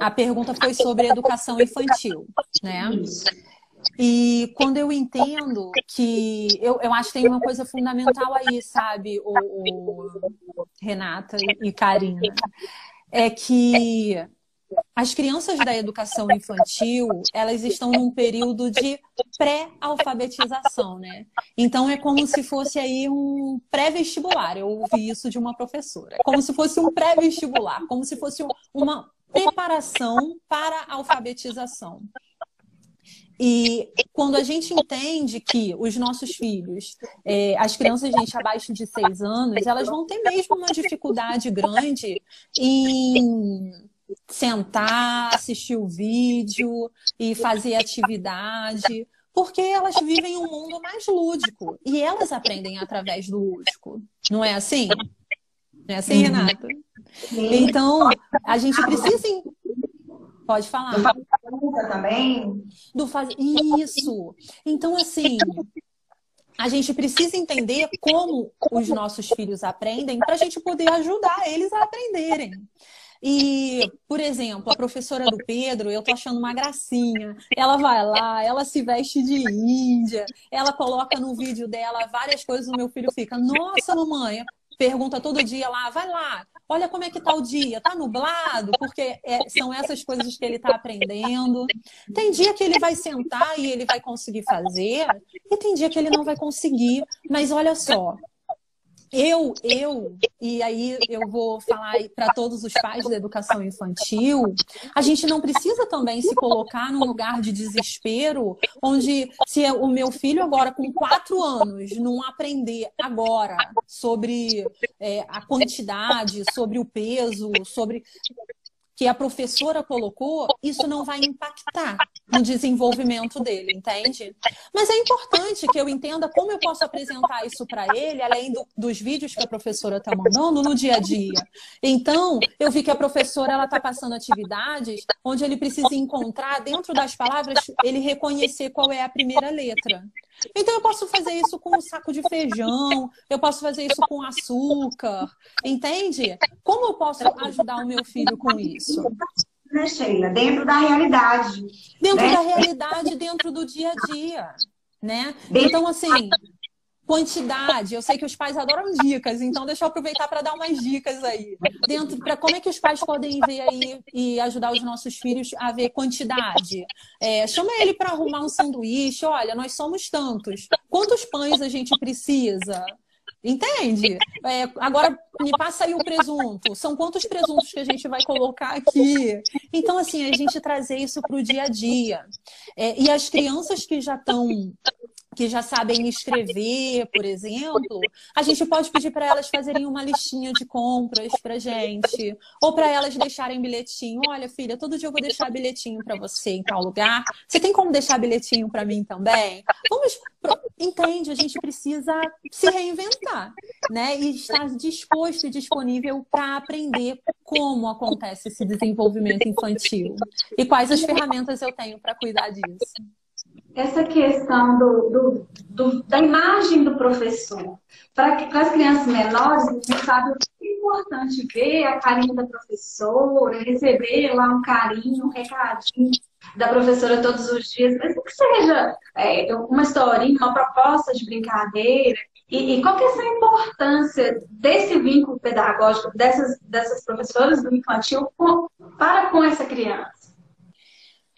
Speaker 2: A pergunta foi sobre educação infantil, né? E quando eu entendo que. Eu, eu acho que tem uma coisa fundamental aí, sabe, o, o Renata e Karina é que as crianças da educação infantil, elas estão num período de pré-alfabetização, né? Então é como se fosse aí um pré-vestibular. Eu ouvi isso de uma professora. Como se fosse um pré-vestibular, como se fosse uma preparação para a alfabetização. E quando a gente entende que os nossos filhos, é, as crianças, gente, abaixo de seis anos, elas vão ter mesmo uma dificuldade grande em sentar, assistir o vídeo e fazer atividade, porque elas vivem um mundo mais lúdico e elas aprendem através do lúdico. Não é assim? Não é assim, uhum. Renata? Então, a gente precisa Pode falar.
Speaker 4: Do fazer também?
Speaker 2: Do fazer. Isso. Então, assim, a gente precisa entender como os nossos filhos aprendem para a gente poder ajudar eles a aprenderem. E, por exemplo, a professora do Pedro, eu tô achando uma gracinha. Ela vai lá, ela se veste de índia, ela coloca no vídeo dela várias coisas, o meu filho fica, nossa, mamãe, pergunta todo dia lá, vai lá, olha como é que tá o dia, tá nublado, porque é, são essas coisas que ele está aprendendo. Tem dia que ele vai sentar e ele vai conseguir fazer, e tem dia que ele não vai conseguir. Mas olha só, eu, eu, e aí eu vou falar para todos os pais da educação infantil, a gente não precisa também se colocar num lugar de desespero, onde se o meu filho agora com quatro anos não aprender agora sobre é, a quantidade, sobre o peso, sobre que a professora colocou, isso não vai impactar no desenvolvimento dele, entende? Mas é importante que eu entenda como eu posso apresentar isso para ele, além do, dos vídeos que a professora está mandando no dia a dia. Então, eu vi que a professora ela está passando atividades onde ele precisa encontrar dentro das palavras, ele reconhecer qual é a primeira letra. Então eu posso fazer isso com um saco de feijão, eu posso fazer isso com açúcar, entende? Como eu posso ajudar o meu filho com isso?
Speaker 4: Né, Sheila? Dentro da realidade.
Speaker 2: Dentro né? da realidade, dentro do dia a dia, né? Então, assim, quantidade. Eu sei que os pais adoram dicas, então deixa eu aproveitar para dar umas dicas aí. Dentro para como é que os pais podem ver aí e ajudar os nossos filhos a ver quantidade. É, chama ele para arrumar um sanduíche. Olha, nós somos tantos. Quantos pães a gente precisa? Entende? É, agora me passa aí o presunto. São quantos presuntos que a gente vai colocar aqui? Então, assim, a gente trazer isso para o dia a dia. É, e as crianças que já estão que já sabem escrever, por exemplo, a gente pode pedir para elas fazerem uma listinha de compras para gente, ou para elas deixarem bilhetinho. Olha, filha, todo dia eu vou deixar bilhetinho para você em tal lugar. Você tem como deixar bilhetinho para mim também? Vamos, entende? A gente precisa se reinventar, né? E estar disposto e disponível para aprender como acontece esse desenvolvimento infantil e quais as ferramentas eu tenho para cuidar disso
Speaker 3: essa questão do, do, do, da imagem do professor. Para as crianças menores, a gente sabe o que é importante ver a carinha da professora, receber lá um carinho, um recadinho da professora todos os dias, mesmo que seja é, uma historinha, uma proposta de brincadeira. E, e qual que é essa importância desse vínculo pedagógico dessas, dessas professoras do infantil com, para com essa criança?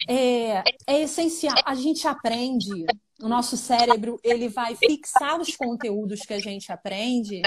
Speaker 2: É, é essencial. A gente aprende, o nosso cérebro ele vai fixar os conteúdos que a gente aprende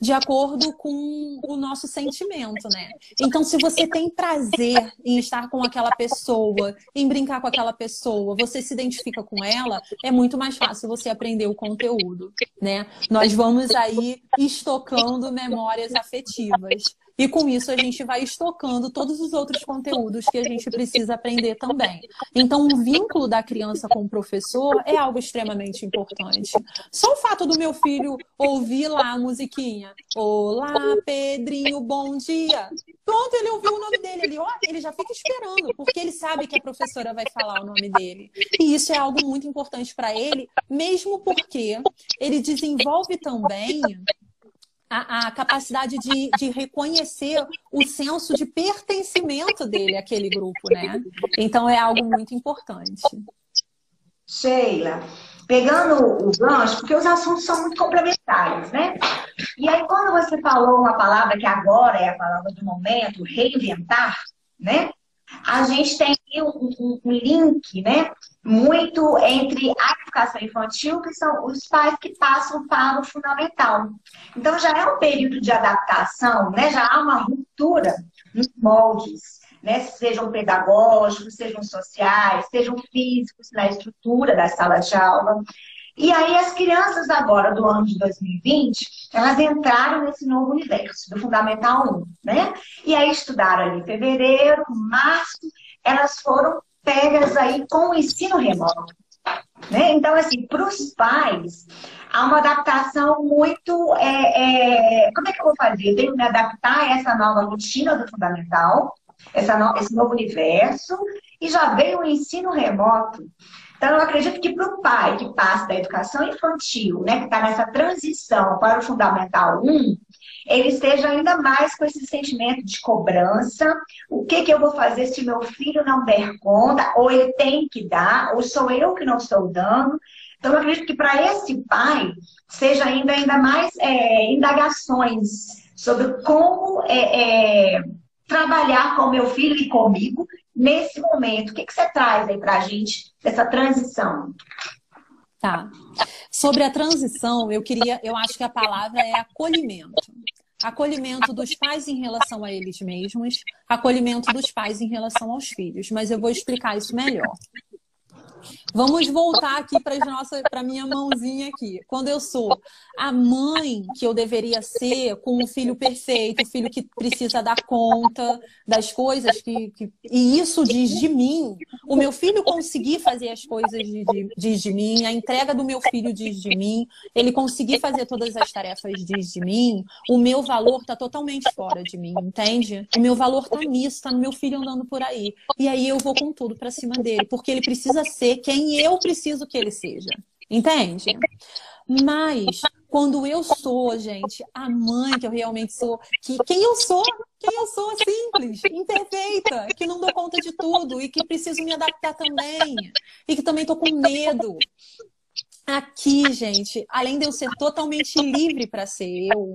Speaker 2: de acordo com o nosso sentimento, né? Então, se você tem prazer em estar com aquela pessoa, em brincar com aquela pessoa, você se identifica com ela, é muito mais fácil você aprender o conteúdo, né? Nós vamos aí estocando memórias afetivas. E com isso a gente vai estocando todos os outros conteúdos que a gente precisa aprender também. Então, o vínculo da criança com o professor é algo extremamente importante. Só o fato do meu filho ouvir lá a musiquinha. Olá, Pedrinho, bom dia. Pronto, ele ouviu o nome dele ali. Ó, ele já fica esperando, porque ele sabe que a professora vai falar o nome dele. E isso é algo muito importante para ele, mesmo porque ele desenvolve também a, a capacidade de, de, reconhecer o senso de pertencimento dele àquele grupo, né? Então é algo muito importante.
Speaker 4: Sheila, pegando o gancho, porque os assuntos são muito complementares, né? E aí, quando você falou uma palavra que agora é a palavra do momento, reinventar, né? A gente tem um, um link, né? muito entre a educação infantil, que são os pais que passam para o fundamental. Então, já é um período de adaptação, né? já há uma ruptura nos moldes, né? sejam pedagógicos, sejam sociais, sejam físicos, na estrutura da sala de aula. E aí, as crianças agora do ano de 2020, elas entraram nesse novo universo, do Fundamental 1, né? E aí estudaram ali em fevereiro, março, elas foram pegas aí com o ensino remoto. Né? Então, assim, para os pais, há uma adaptação muito. É, é, como é que eu vou fazer? Eu tenho que me adaptar a essa nova rotina do fundamental, essa no, esse novo universo, e já veio o ensino remoto. Então, eu acredito que para o pai que passa da educação infantil, né, que está nessa transição para o Fundamental 1, ele esteja ainda mais com esse sentimento de cobrança. O que, que eu vou fazer se meu filho não der conta? Ou ele tem que dar, ou sou eu que não estou dando. Então, eu acredito que para esse pai, seja ainda, ainda mais é, indagações sobre como é, é, trabalhar com meu filho e comigo nesse momento. O que, que você traz aí para a gente dessa transição?
Speaker 2: Tá. Sobre a transição, eu queria, eu acho que a palavra é acolhimento. Acolhimento dos pais em relação a eles mesmos, acolhimento dos pais em relação aos filhos, mas eu vou explicar isso melhor. Vamos voltar aqui para nossa, para minha mãozinha aqui. Quando eu sou a mãe que eu deveria ser, com o filho perfeito, o filho que precisa dar conta das coisas que, que... e isso diz de mim. O meu filho conseguir fazer as coisas de, de, diz de mim. A entrega do meu filho diz de mim. Ele conseguir fazer todas as tarefas diz de mim. O meu valor está totalmente fora de mim, entende? O meu valor está nisso, está no meu filho andando por aí. E aí eu vou com tudo para cima dele, porque ele precisa ser quem eu preciso que ele seja. Entende? Mas quando eu sou, gente, a mãe que eu realmente sou, que quem eu sou, quem eu sou simples, imperfeita, que não dou conta de tudo e que preciso me adaptar também, e que também tô com medo. Aqui, gente, além de eu ser totalmente livre para ser eu,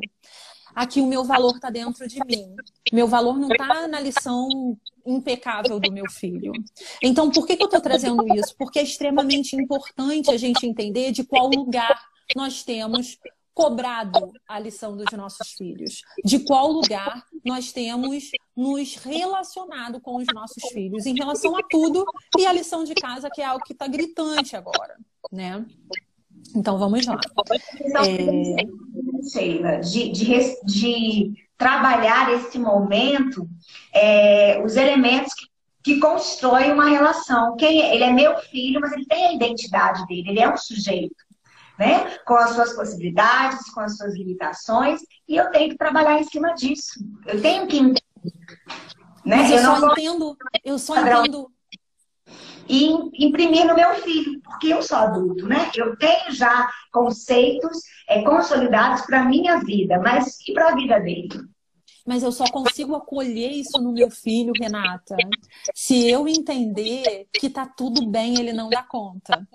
Speaker 2: aqui o meu valor está dentro de mim. Meu valor não está na lição impecável do meu filho. Então, por que, que eu estou trazendo isso? Porque é extremamente importante a gente entender de qual lugar nós temos cobrado a lição dos nossos filhos, de qual lugar nós temos nos relacionado com os nossos filhos em relação a tudo e a lição de casa que é algo que está gritante agora, né? Então vamos lá.
Speaker 4: É... Sheila, de, de, de trabalhar esse momento, é, os elementos que, que constroem uma relação. Quem é? Ele é meu filho, mas ele tem a identidade dele, ele é um sujeito. Né? Com as suas possibilidades, com as suas limitações, e eu tenho que trabalhar em cima disso. Eu tenho que entender.
Speaker 2: Né? Mas eu, eu só entendo, eu só entendo
Speaker 4: e imprimir no meu filho, porque eu sou adulto, né? Eu tenho já conceitos é, consolidados para a minha vida, mas e para a vida dele?
Speaker 2: Mas eu só consigo acolher isso no meu filho, Renata, se eu entender que tá tudo bem, ele não dá conta.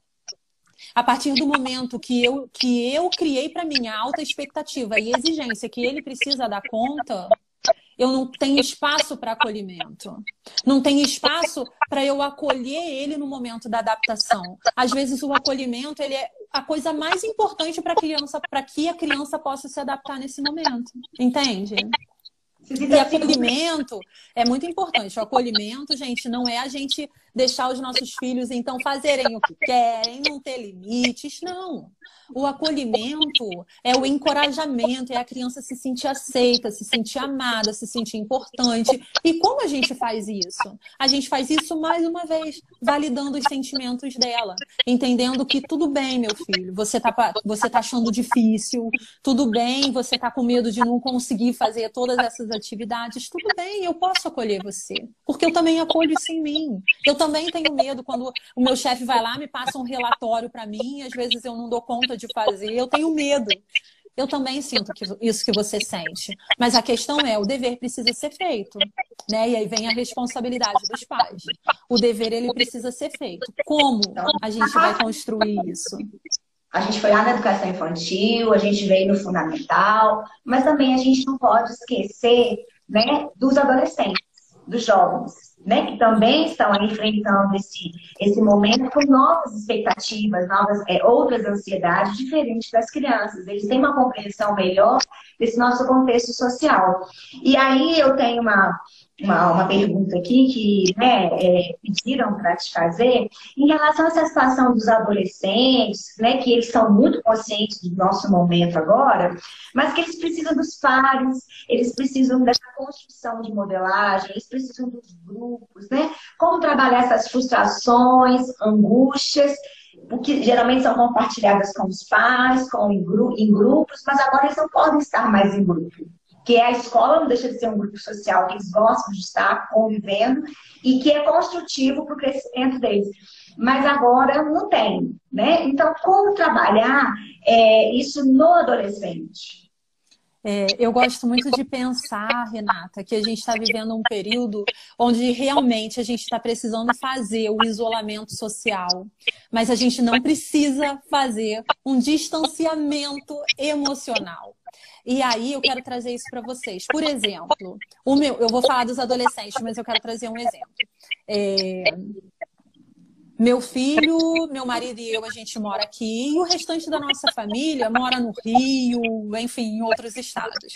Speaker 2: A partir do momento que eu, que eu criei para mim alta expectativa e exigência que ele precisa dar conta, eu não tenho espaço para acolhimento. Não tenho espaço para eu acolher ele no momento da adaptação. Às vezes o acolhimento ele é a coisa mais importante para a criança, para que a criança possa se adaptar nesse momento. Entende? E acolhimento é muito importante. O acolhimento, gente, não é a gente deixar os nossos filhos, então, fazerem o que querem, não ter limites. Não. O acolhimento é o encorajamento, é a criança se sentir aceita, se sentir amada, se sentir importante. E como a gente faz isso? A gente faz isso mais uma vez, validando os sentimentos dela, entendendo que tudo bem, meu filho, você tá, você tá achando difícil, tudo bem, você tá com medo de não conseguir fazer todas essas atividades, tudo bem, eu posso acolher você, porque eu também acolho isso em mim. Eu também tenho medo quando o meu chefe vai lá, me passa um relatório para mim, às vezes eu não dou conta de fazer, eu tenho medo. Eu também sinto que, isso que você sente. Mas a questão é, o dever precisa ser feito, né? E aí vem a responsabilidade dos pais. O dever, ele precisa ser feito. Como a gente vai construir isso?
Speaker 4: A gente foi lá na educação infantil, a gente veio no fundamental, mas também a gente não pode esquecer né, dos adolescentes, dos jovens né, que também estão enfrentando esse, esse momento com novas expectativas, novas, é, outras ansiedades diferentes das crianças. Eles têm uma compreensão melhor desse nosso contexto social. E aí eu tenho uma, uma, uma pergunta aqui que né, é, pediram para te fazer em relação a essa situação dos adolescentes, né, que eles são muito conscientes do nosso momento agora, mas que eles precisam dos pares, eles precisam dessa construção de modelagem, eles precisam dos grupos, né? Como trabalhar essas frustrações, angústias, que geralmente são compartilhadas com os pais, com, em, gru em grupos, mas agora eles não podem estar mais em grupo que é a escola não deixa de ser um grupo social que eles gostam de estar convivendo e que é construtivo para o crescimento deles. Mas agora não tem, né? Então, como trabalhar é, isso no adolescente?
Speaker 2: É, eu gosto muito de pensar, Renata, que a gente está vivendo um período onde realmente a gente está precisando fazer o isolamento social, mas a gente não precisa fazer um distanciamento emocional. E aí eu quero trazer isso para vocês. Por exemplo, o meu, eu vou falar dos adolescentes, mas eu quero trazer um exemplo. É, Meu filho, meu marido e eu, a gente mora aqui, e o restante da nossa família mora no Rio, enfim, em outros estados.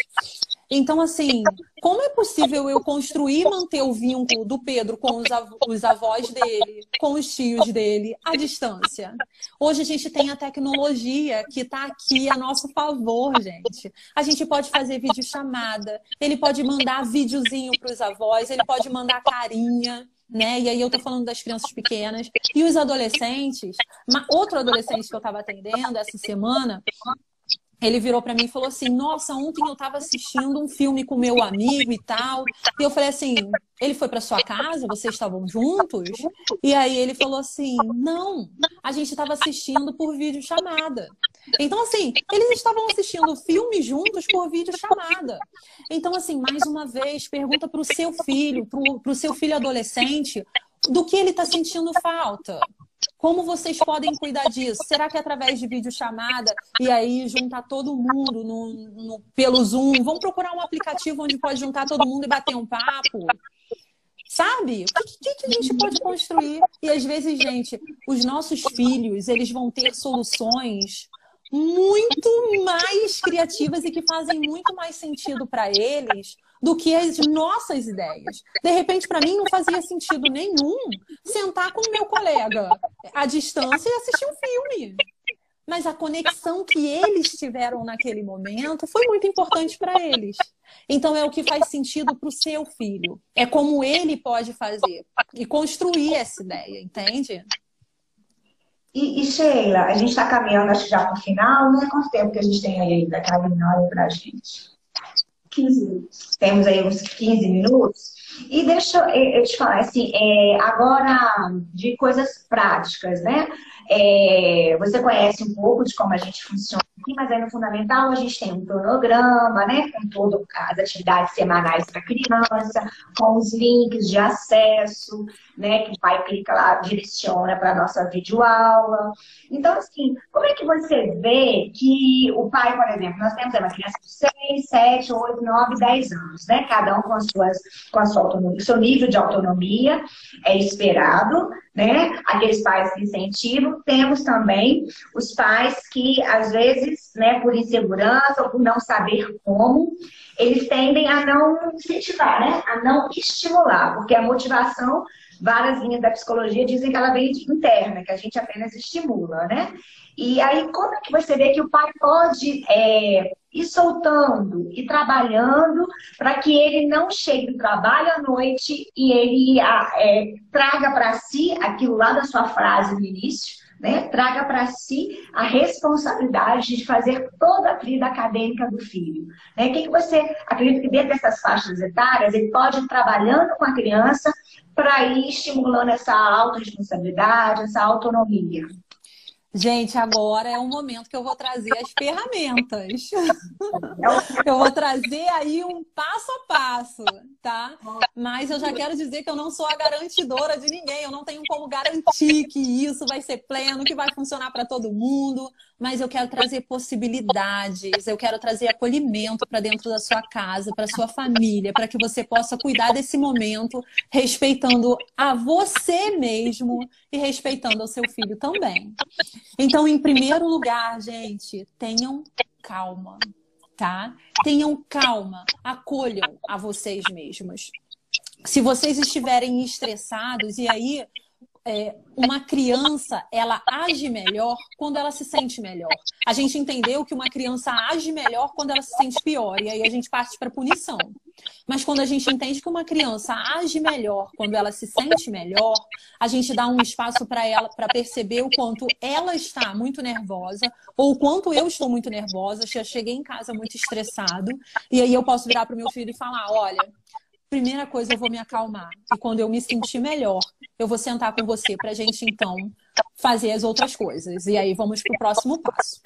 Speaker 2: Então, assim, como é possível eu construir e manter o vínculo do Pedro com os, av os avós dele, com os tios dele, à distância? Hoje a gente tem a tecnologia que está aqui a nosso favor, gente. A gente pode fazer videochamada, ele pode mandar videozinho para os avós, ele pode mandar carinha né? E aí eu tô falando das crianças pequenas e os adolescentes. Outro adolescente que eu estava atendendo essa semana, ele virou para mim e falou assim: Nossa, ontem eu estava assistindo um filme com meu amigo e tal. E eu falei assim: Ele foi para sua casa? Vocês estavam juntos? E aí ele falou assim: Não, a gente estava assistindo por vídeo chamada. Então, assim, eles estavam assistindo filme juntos por vídeo chamada. Então, assim, mais uma vez, pergunta para o seu filho, para o seu filho adolescente, do que ele está sentindo falta. Como vocês podem cuidar disso? Será que é através de videochamada e aí juntar todo mundo no, no, pelo Zoom? Vamos procurar um aplicativo onde pode juntar todo mundo e bater um papo? Sabe? O que, que, a gente pode construir? E às vezes, gente, os nossos filhos, eles vão ter soluções muito mais criativas e que fazem muito mais sentido para eles do que as nossas ideias. De repente, para mim, não fazia sentido nenhum sentar com o meu colega à distância e assistir um filme. Mas a conexão que eles tiveram naquele momento foi muito importante para eles. Então, é o que faz sentido para o seu filho. É como ele pode fazer e construir essa ideia, entende?
Speaker 4: E, e Sheila, a gente está caminhando, acho que já para o final, né? Quanto tempo que a gente tem aí ainda, Carolina? Olha para a gente. 15 minutos. Temos aí uns 15 minutos. E deixa eu te falar, assim, é, agora de coisas práticas, né? É, você conhece um pouco de como a gente funciona aqui, mas aí no fundamental a gente tem um cronograma, né? Com todas as atividades semanais para criança, com os links de acesso, né? Que o pai clica lá, direciona para a nossa videoaula. Então, assim, como é que você vê que o pai, por exemplo, nós temos uma criança de 6, 7, 8, 9, 10 anos, né? Cada um com, as suas, com a sua autonomia, seu nível de autonomia é esperado, né? Aqueles pais que incentivam. Temos também os pais que, às vezes, né, por insegurança ou por não saber como, eles tendem a não incentivar, né? A não estimular, porque a motivação, várias linhas da psicologia dizem que ela vem de interna, que a gente apenas estimula, né? E aí, como é que você vê que o pai pode é, ir soltando e trabalhando para que ele não chegue do trabalho à noite e ele é, traga para si aquilo lá da sua frase no início, né? Traga para si a responsabilidade de fazer toda a vida acadêmica do filho. Né? O que, que você acredita que dentro dessas faixas etárias ele pode ir trabalhando com a criança para ir estimulando essa autorresponsabilidade, essa autonomia?
Speaker 2: Gente, agora é o momento que eu vou trazer as ferramentas. Eu vou trazer aí um passo a passo, tá? Mas eu já quero dizer que eu não sou a garantidora de ninguém. Eu não tenho como garantir que isso vai ser pleno, que vai funcionar para todo mundo. Mas eu quero trazer possibilidades, eu quero trazer acolhimento para dentro da sua casa, para sua família, para que você possa cuidar desse momento, respeitando a você mesmo e respeitando ao seu filho também. Então, em primeiro lugar, gente, tenham calma, tá? Tenham calma, acolham a vocês mesmos. Se vocês estiverem estressados, e aí é, uma criança ela age melhor quando ela se sente melhor. A gente entendeu que uma criança age melhor quando ela se sente pior, e aí a gente parte para punição. Mas quando a gente entende que uma criança age melhor quando ela se sente melhor, a gente dá um espaço para ela para perceber o quanto ela está muito nervosa ou o quanto eu estou muito nervosa. Eu cheguei em casa muito estressado e aí eu posso virar para o meu filho e falar: olha, primeira coisa eu vou me acalmar e quando eu me sentir melhor, eu vou sentar com você para a gente então fazer as outras coisas. E aí vamos para o próximo passo.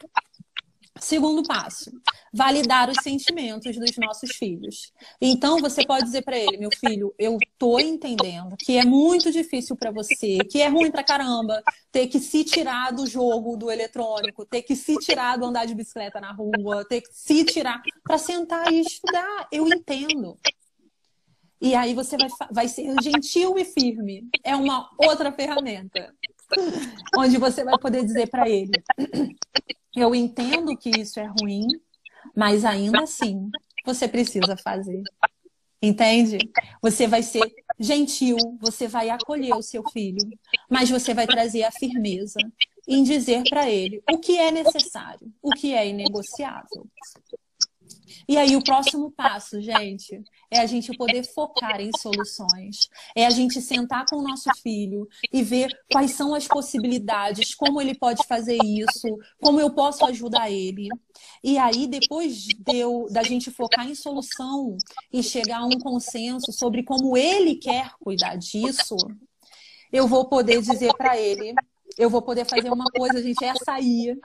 Speaker 2: Segundo passo, validar os sentimentos dos nossos filhos. Então você pode dizer para ele, meu filho, eu tô entendendo que é muito difícil para você, que é ruim para caramba ter que se tirar do jogo do eletrônico, ter que se tirar do andar de bicicleta na rua, ter que se tirar para sentar e estudar. Eu entendo. E aí você vai, vai ser gentil e firme. É uma outra ferramenta onde você vai poder dizer para ele: eu entendo que isso é ruim, mas ainda assim você precisa fazer. Entende? Você vai ser gentil, você vai acolher o seu filho, mas você vai trazer a firmeza em dizer para ele o que é necessário, o que é inegociável. E aí, o próximo passo, gente, é a gente poder focar em soluções. É a gente sentar com o nosso filho e ver quais são as possibilidades, como ele pode fazer isso, como eu posso ajudar ele. E aí, depois de eu, da gente focar em solução e chegar a um consenso sobre como ele quer cuidar disso, eu vou poder dizer para ele, eu vou poder fazer uma coisa, gente, é açaí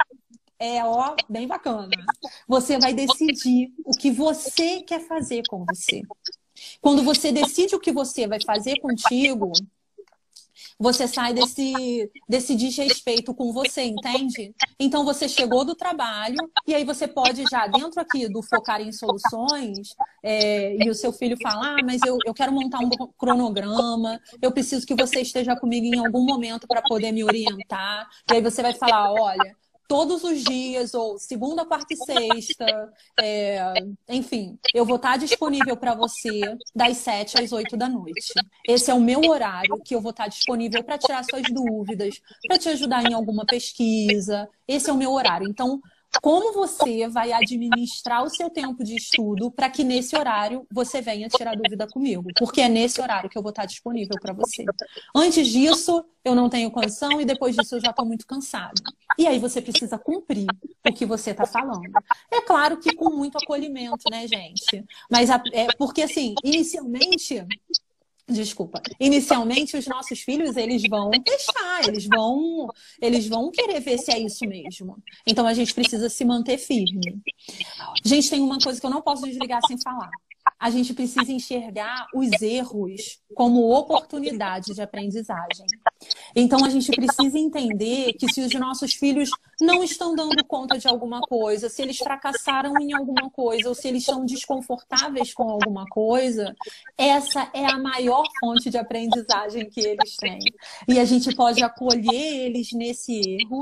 Speaker 2: é ó, bem bacana. Você vai decidir o que você quer fazer com você. Quando você decide o que você vai fazer contigo, você sai desse, desse desrespeito com você, entende? Então você chegou do trabalho e aí você pode já, dentro aqui do focar em soluções, é, e o seu filho falar, ah, mas eu, eu quero montar um cronograma, eu preciso que você esteja comigo em algum momento para poder me orientar. E aí você vai falar, olha, todos os dias, ou segunda, quarta e sexta, é, enfim, eu vou estar disponível para você das sete às oito da noite. Esse é o meu horário que eu vou estar disponível para tirar suas dúvidas, para te ajudar em alguma pesquisa. Esse é o meu horário. Então, como você vai administrar o seu tempo de estudo para que nesse horário você venha tirar dúvida comigo, porque é nesse horário que eu vou estar disponível para você. Antes disso, eu não tenho condição e depois disso eu já estou muito cansado. E aí você precisa cumprir o que você está falando. É claro que com muito acolhimento, né, gente? Mas é porque assim, inicialmente Desculpa. Inicialmente, os nossos filhos, eles vão testar, eles vão, eles vão querer ver se é isso mesmo. Então, a gente precisa se manter firme. Gente, tem uma coisa que eu não posso desligar sem falar a gente precisa enxergar os erros como oportunidade de aprendizagem. Então a gente precisa entender que se os nossos filhos não estão dando conta de alguma coisa, se eles fracassaram em alguma coisa ou se eles estão desconfortáveis com alguma coisa, essa é a maior fonte de aprendizagem que eles têm. E a gente pode acolher eles nesse erro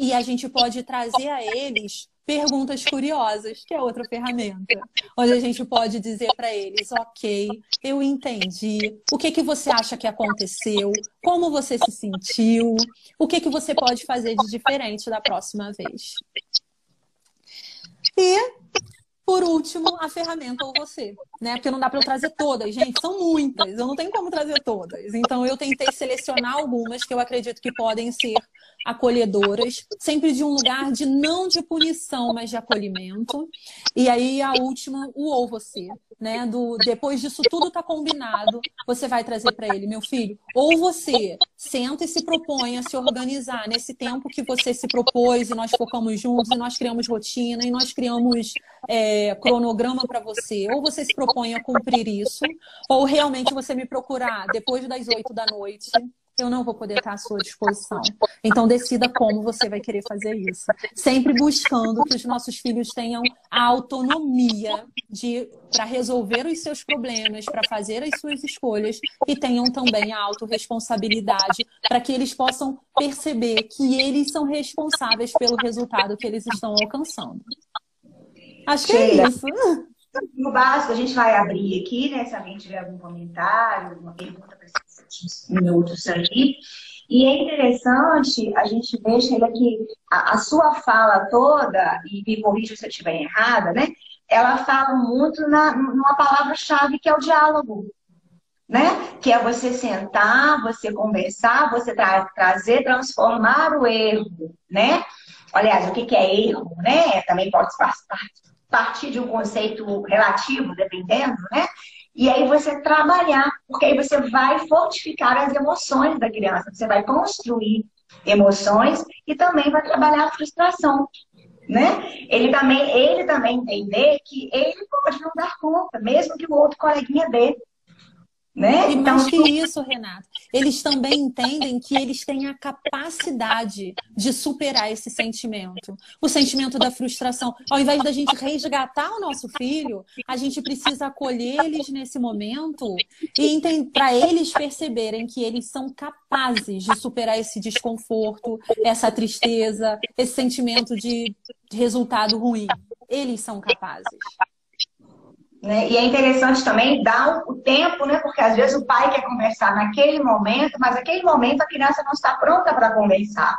Speaker 2: e a gente pode trazer a eles perguntas curiosas, que é outra ferramenta, onde a gente pode dizer para eles, ok, eu entendi, o que que você acha que aconteceu, como você se sentiu, o que que você pode fazer de diferente da próxima vez. E por último, a ferramenta ou você, né? Porque não dá para eu trazer todas, gente, são muitas, eu não tenho como trazer todas. Então eu tentei selecionar algumas que eu acredito que podem ser acolhedoras, sempre de um lugar de não de punição, mas de acolhimento. E aí a última, o ou você, né? Do depois disso tudo tá combinado, você vai trazer para ele, meu filho, ou você senta e se propõe a se organizar nesse tempo que você se propôs e nós focamos juntos e nós criamos rotina e nós criamos é, cronograma para você, ou você se propõe a cumprir isso, ou realmente você me procurar depois das oito da noite eu não vou poder estar à sua disposição. Então, decida como você vai querer fazer isso. Sempre buscando que os nossos filhos tenham a autonomia de para resolver os seus problemas, para fazer as suas escolhas e tenham também a autorresponsabilidade para que eles possam perceber que eles são responsáveis pelo resultado que eles estão alcançando. Acho que é isso.
Speaker 4: No básico, a gente vai abrir aqui, né? Se alguém tiver algum comentário, alguma pergunta para minutos aí. E é interessante a gente ver, Sheila, que a, a sua fala toda, e me corrija se eu estiver errada, né? Ela fala muito na, numa palavra-chave que é o diálogo. Né? Que é você sentar, você conversar, você tra trazer, transformar o erro, né? Aliás, o que, que é erro, né? Também pode partir de um conceito relativo, dependendo, né? E aí você trabalhar, porque aí você vai fortificar as emoções da criança, você vai construir emoções e também vai trabalhar a frustração. Né? Ele também, ele também entender que ele pode não dar conta, mesmo que o outro coleguinha dê. Né?
Speaker 2: E então, mais que isso, Renato, eles também entendem que eles têm a capacidade de superar esse sentimento. O sentimento da frustração. Ao invés da gente resgatar o nosso filho, a gente precisa acolher eles nesse momento e para eles perceberem que eles são capazes de superar esse desconforto, essa tristeza, esse sentimento de resultado ruim. Eles são capazes.
Speaker 4: Né? E é interessante também dar o tempo, né? Porque às vezes o pai quer conversar naquele momento, mas naquele momento a criança não está pronta para conversar.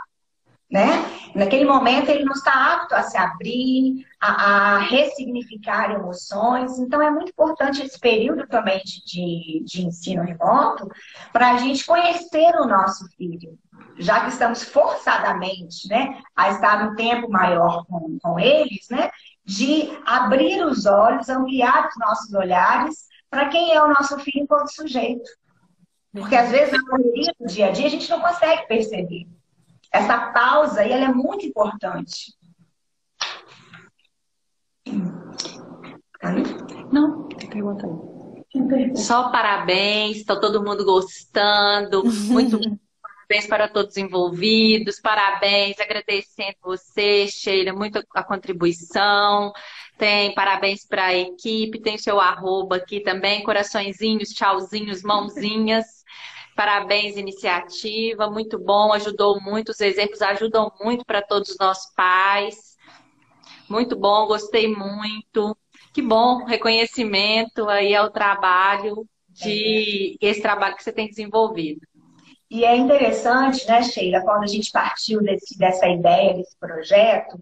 Speaker 4: Né? Naquele momento ele não está apto a se abrir, a, a ressignificar emoções. Então é muito importante esse período também de, de, de ensino remoto para a gente conhecer o nosso filho, já que estamos forçadamente né, a estar um tempo maior com, com eles, né? De abrir os olhos, ampliar os nossos olhares para quem é o nosso filho enquanto sujeito. Porque às vezes na correria do dia a dia a gente não consegue perceber. Essa pausa aí ela é muito importante.
Speaker 1: Não, pergunta Só parabéns, está todo mundo gostando. Muito Parabéns para todos envolvidos, parabéns, agradecendo você, Sheila, muito a contribuição. Tem parabéns para a equipe, tem seu arroba aqui também, coraçõezinhos, tchauzinhos, mãozinhas. Parabéns, iniciativa, muito bom, ajudou muito, os exemplos ajudam muito para todos os nossos pais. Muito bom, gostei muito. Que bom, reconhecimento aí ao trabalho de esse trabalho que você tem desenvolvido.
Speaker 4: E é interessante, né, Sheila, quando a gente partiu desse, dessa ideia, desse projeto,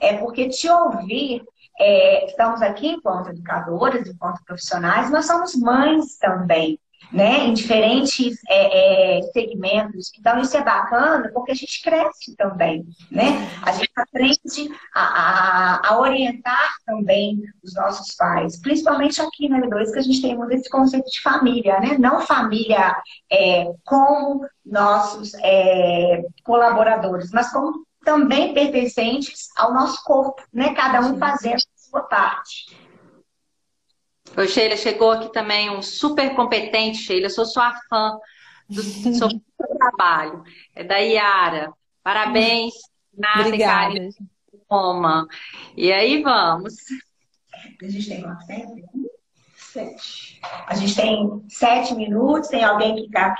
Speaker 4: é porque te ouvir, é, estamos aqui enquanto educadoras, enquanto profissionais, nós somos mães também né, em diferentes é, é, segmentos. Então, isso é bacana porque a gente cresce também, né? A gente aprende a, a, a orientar também os nossos pais, principalmente aqui na M2, que a gente tem muito esse conceito de família, né? Não família é, como nossos é, colaboradores, mas como também pertencentes ao nosso corpo, né? Cada um fazendo a sua parte.
Speaker 1: Oi, Sheila, chegou aqui também um super competente, Sheila, eu sou sua fã do seu trabalho. É da Iara. Parabéns,
Speaker 2: Nada Obrigada. e
Speaker 1: Roma. E aí vamos.
Speaker 4: A gente tem quanto tempo? Sete. A gente tem sete minutos. Tem alguém que tá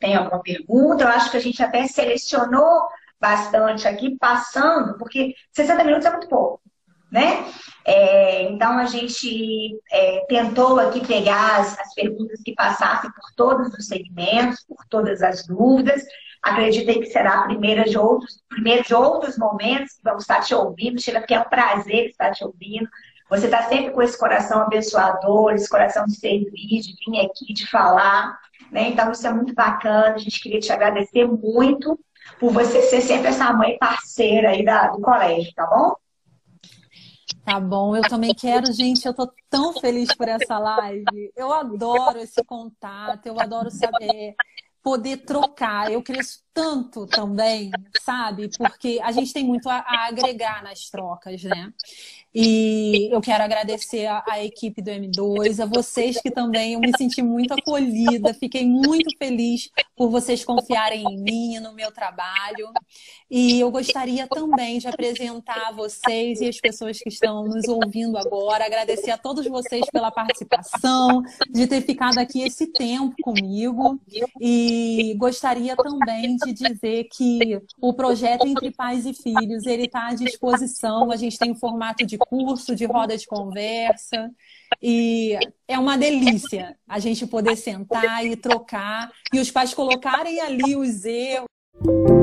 Speaker 4: tem alguma pergunta? Eu acho que a gente até selecionou bastante aqui, passando, porque 60 minutos é muito pouco né? É, então a gente é, tentou aqui pegar as, as, perguntas que passassem por todos os segmentos, por todas as dúvidas. Acreditei que será a primeira de outros, primeiro de outros momentos que vamos estar te ouvindo, Sheila, porque é um prazer estar te ouvindo. Você está sempre com esse coração abençoador, esse coração de servir, de vir aqui, de falar. Né? Então, isso é muito bacana. A gente queria te agradecer muito por você ser sempre essa mãe parceira aí da, do colégio, tá bom?
Speaker 2: Tá bom, eu também quero, gente. Eu tô tão feliz por essa live. Eu adoro esse contato, eu adoro saber poder trocar. Eu cresço tanto também, sabe? Porque a gente tem muito a, a agregar nas trocas, né? E eu quero agradecer a, a, equipe do M2, a vocês que também eu me senti muito acolhida, fiquei muito feliz por vocês confiarem em mim, no meu trabalho. E eu gostaria também de apresentar a vocês e as pessoas que estão nos ouvindo agora, agradecer a todos vocês pela participação, de ter ficado aqui esse tempo comigo. E gostaria também de dizer que o projeto Entre Pais e Filhos, ele está à disposição, a gente tem um formato de curso, de roda de conversa. E é uma delícia a gente poder sentar e trocar e os pais colocarem ali os erros.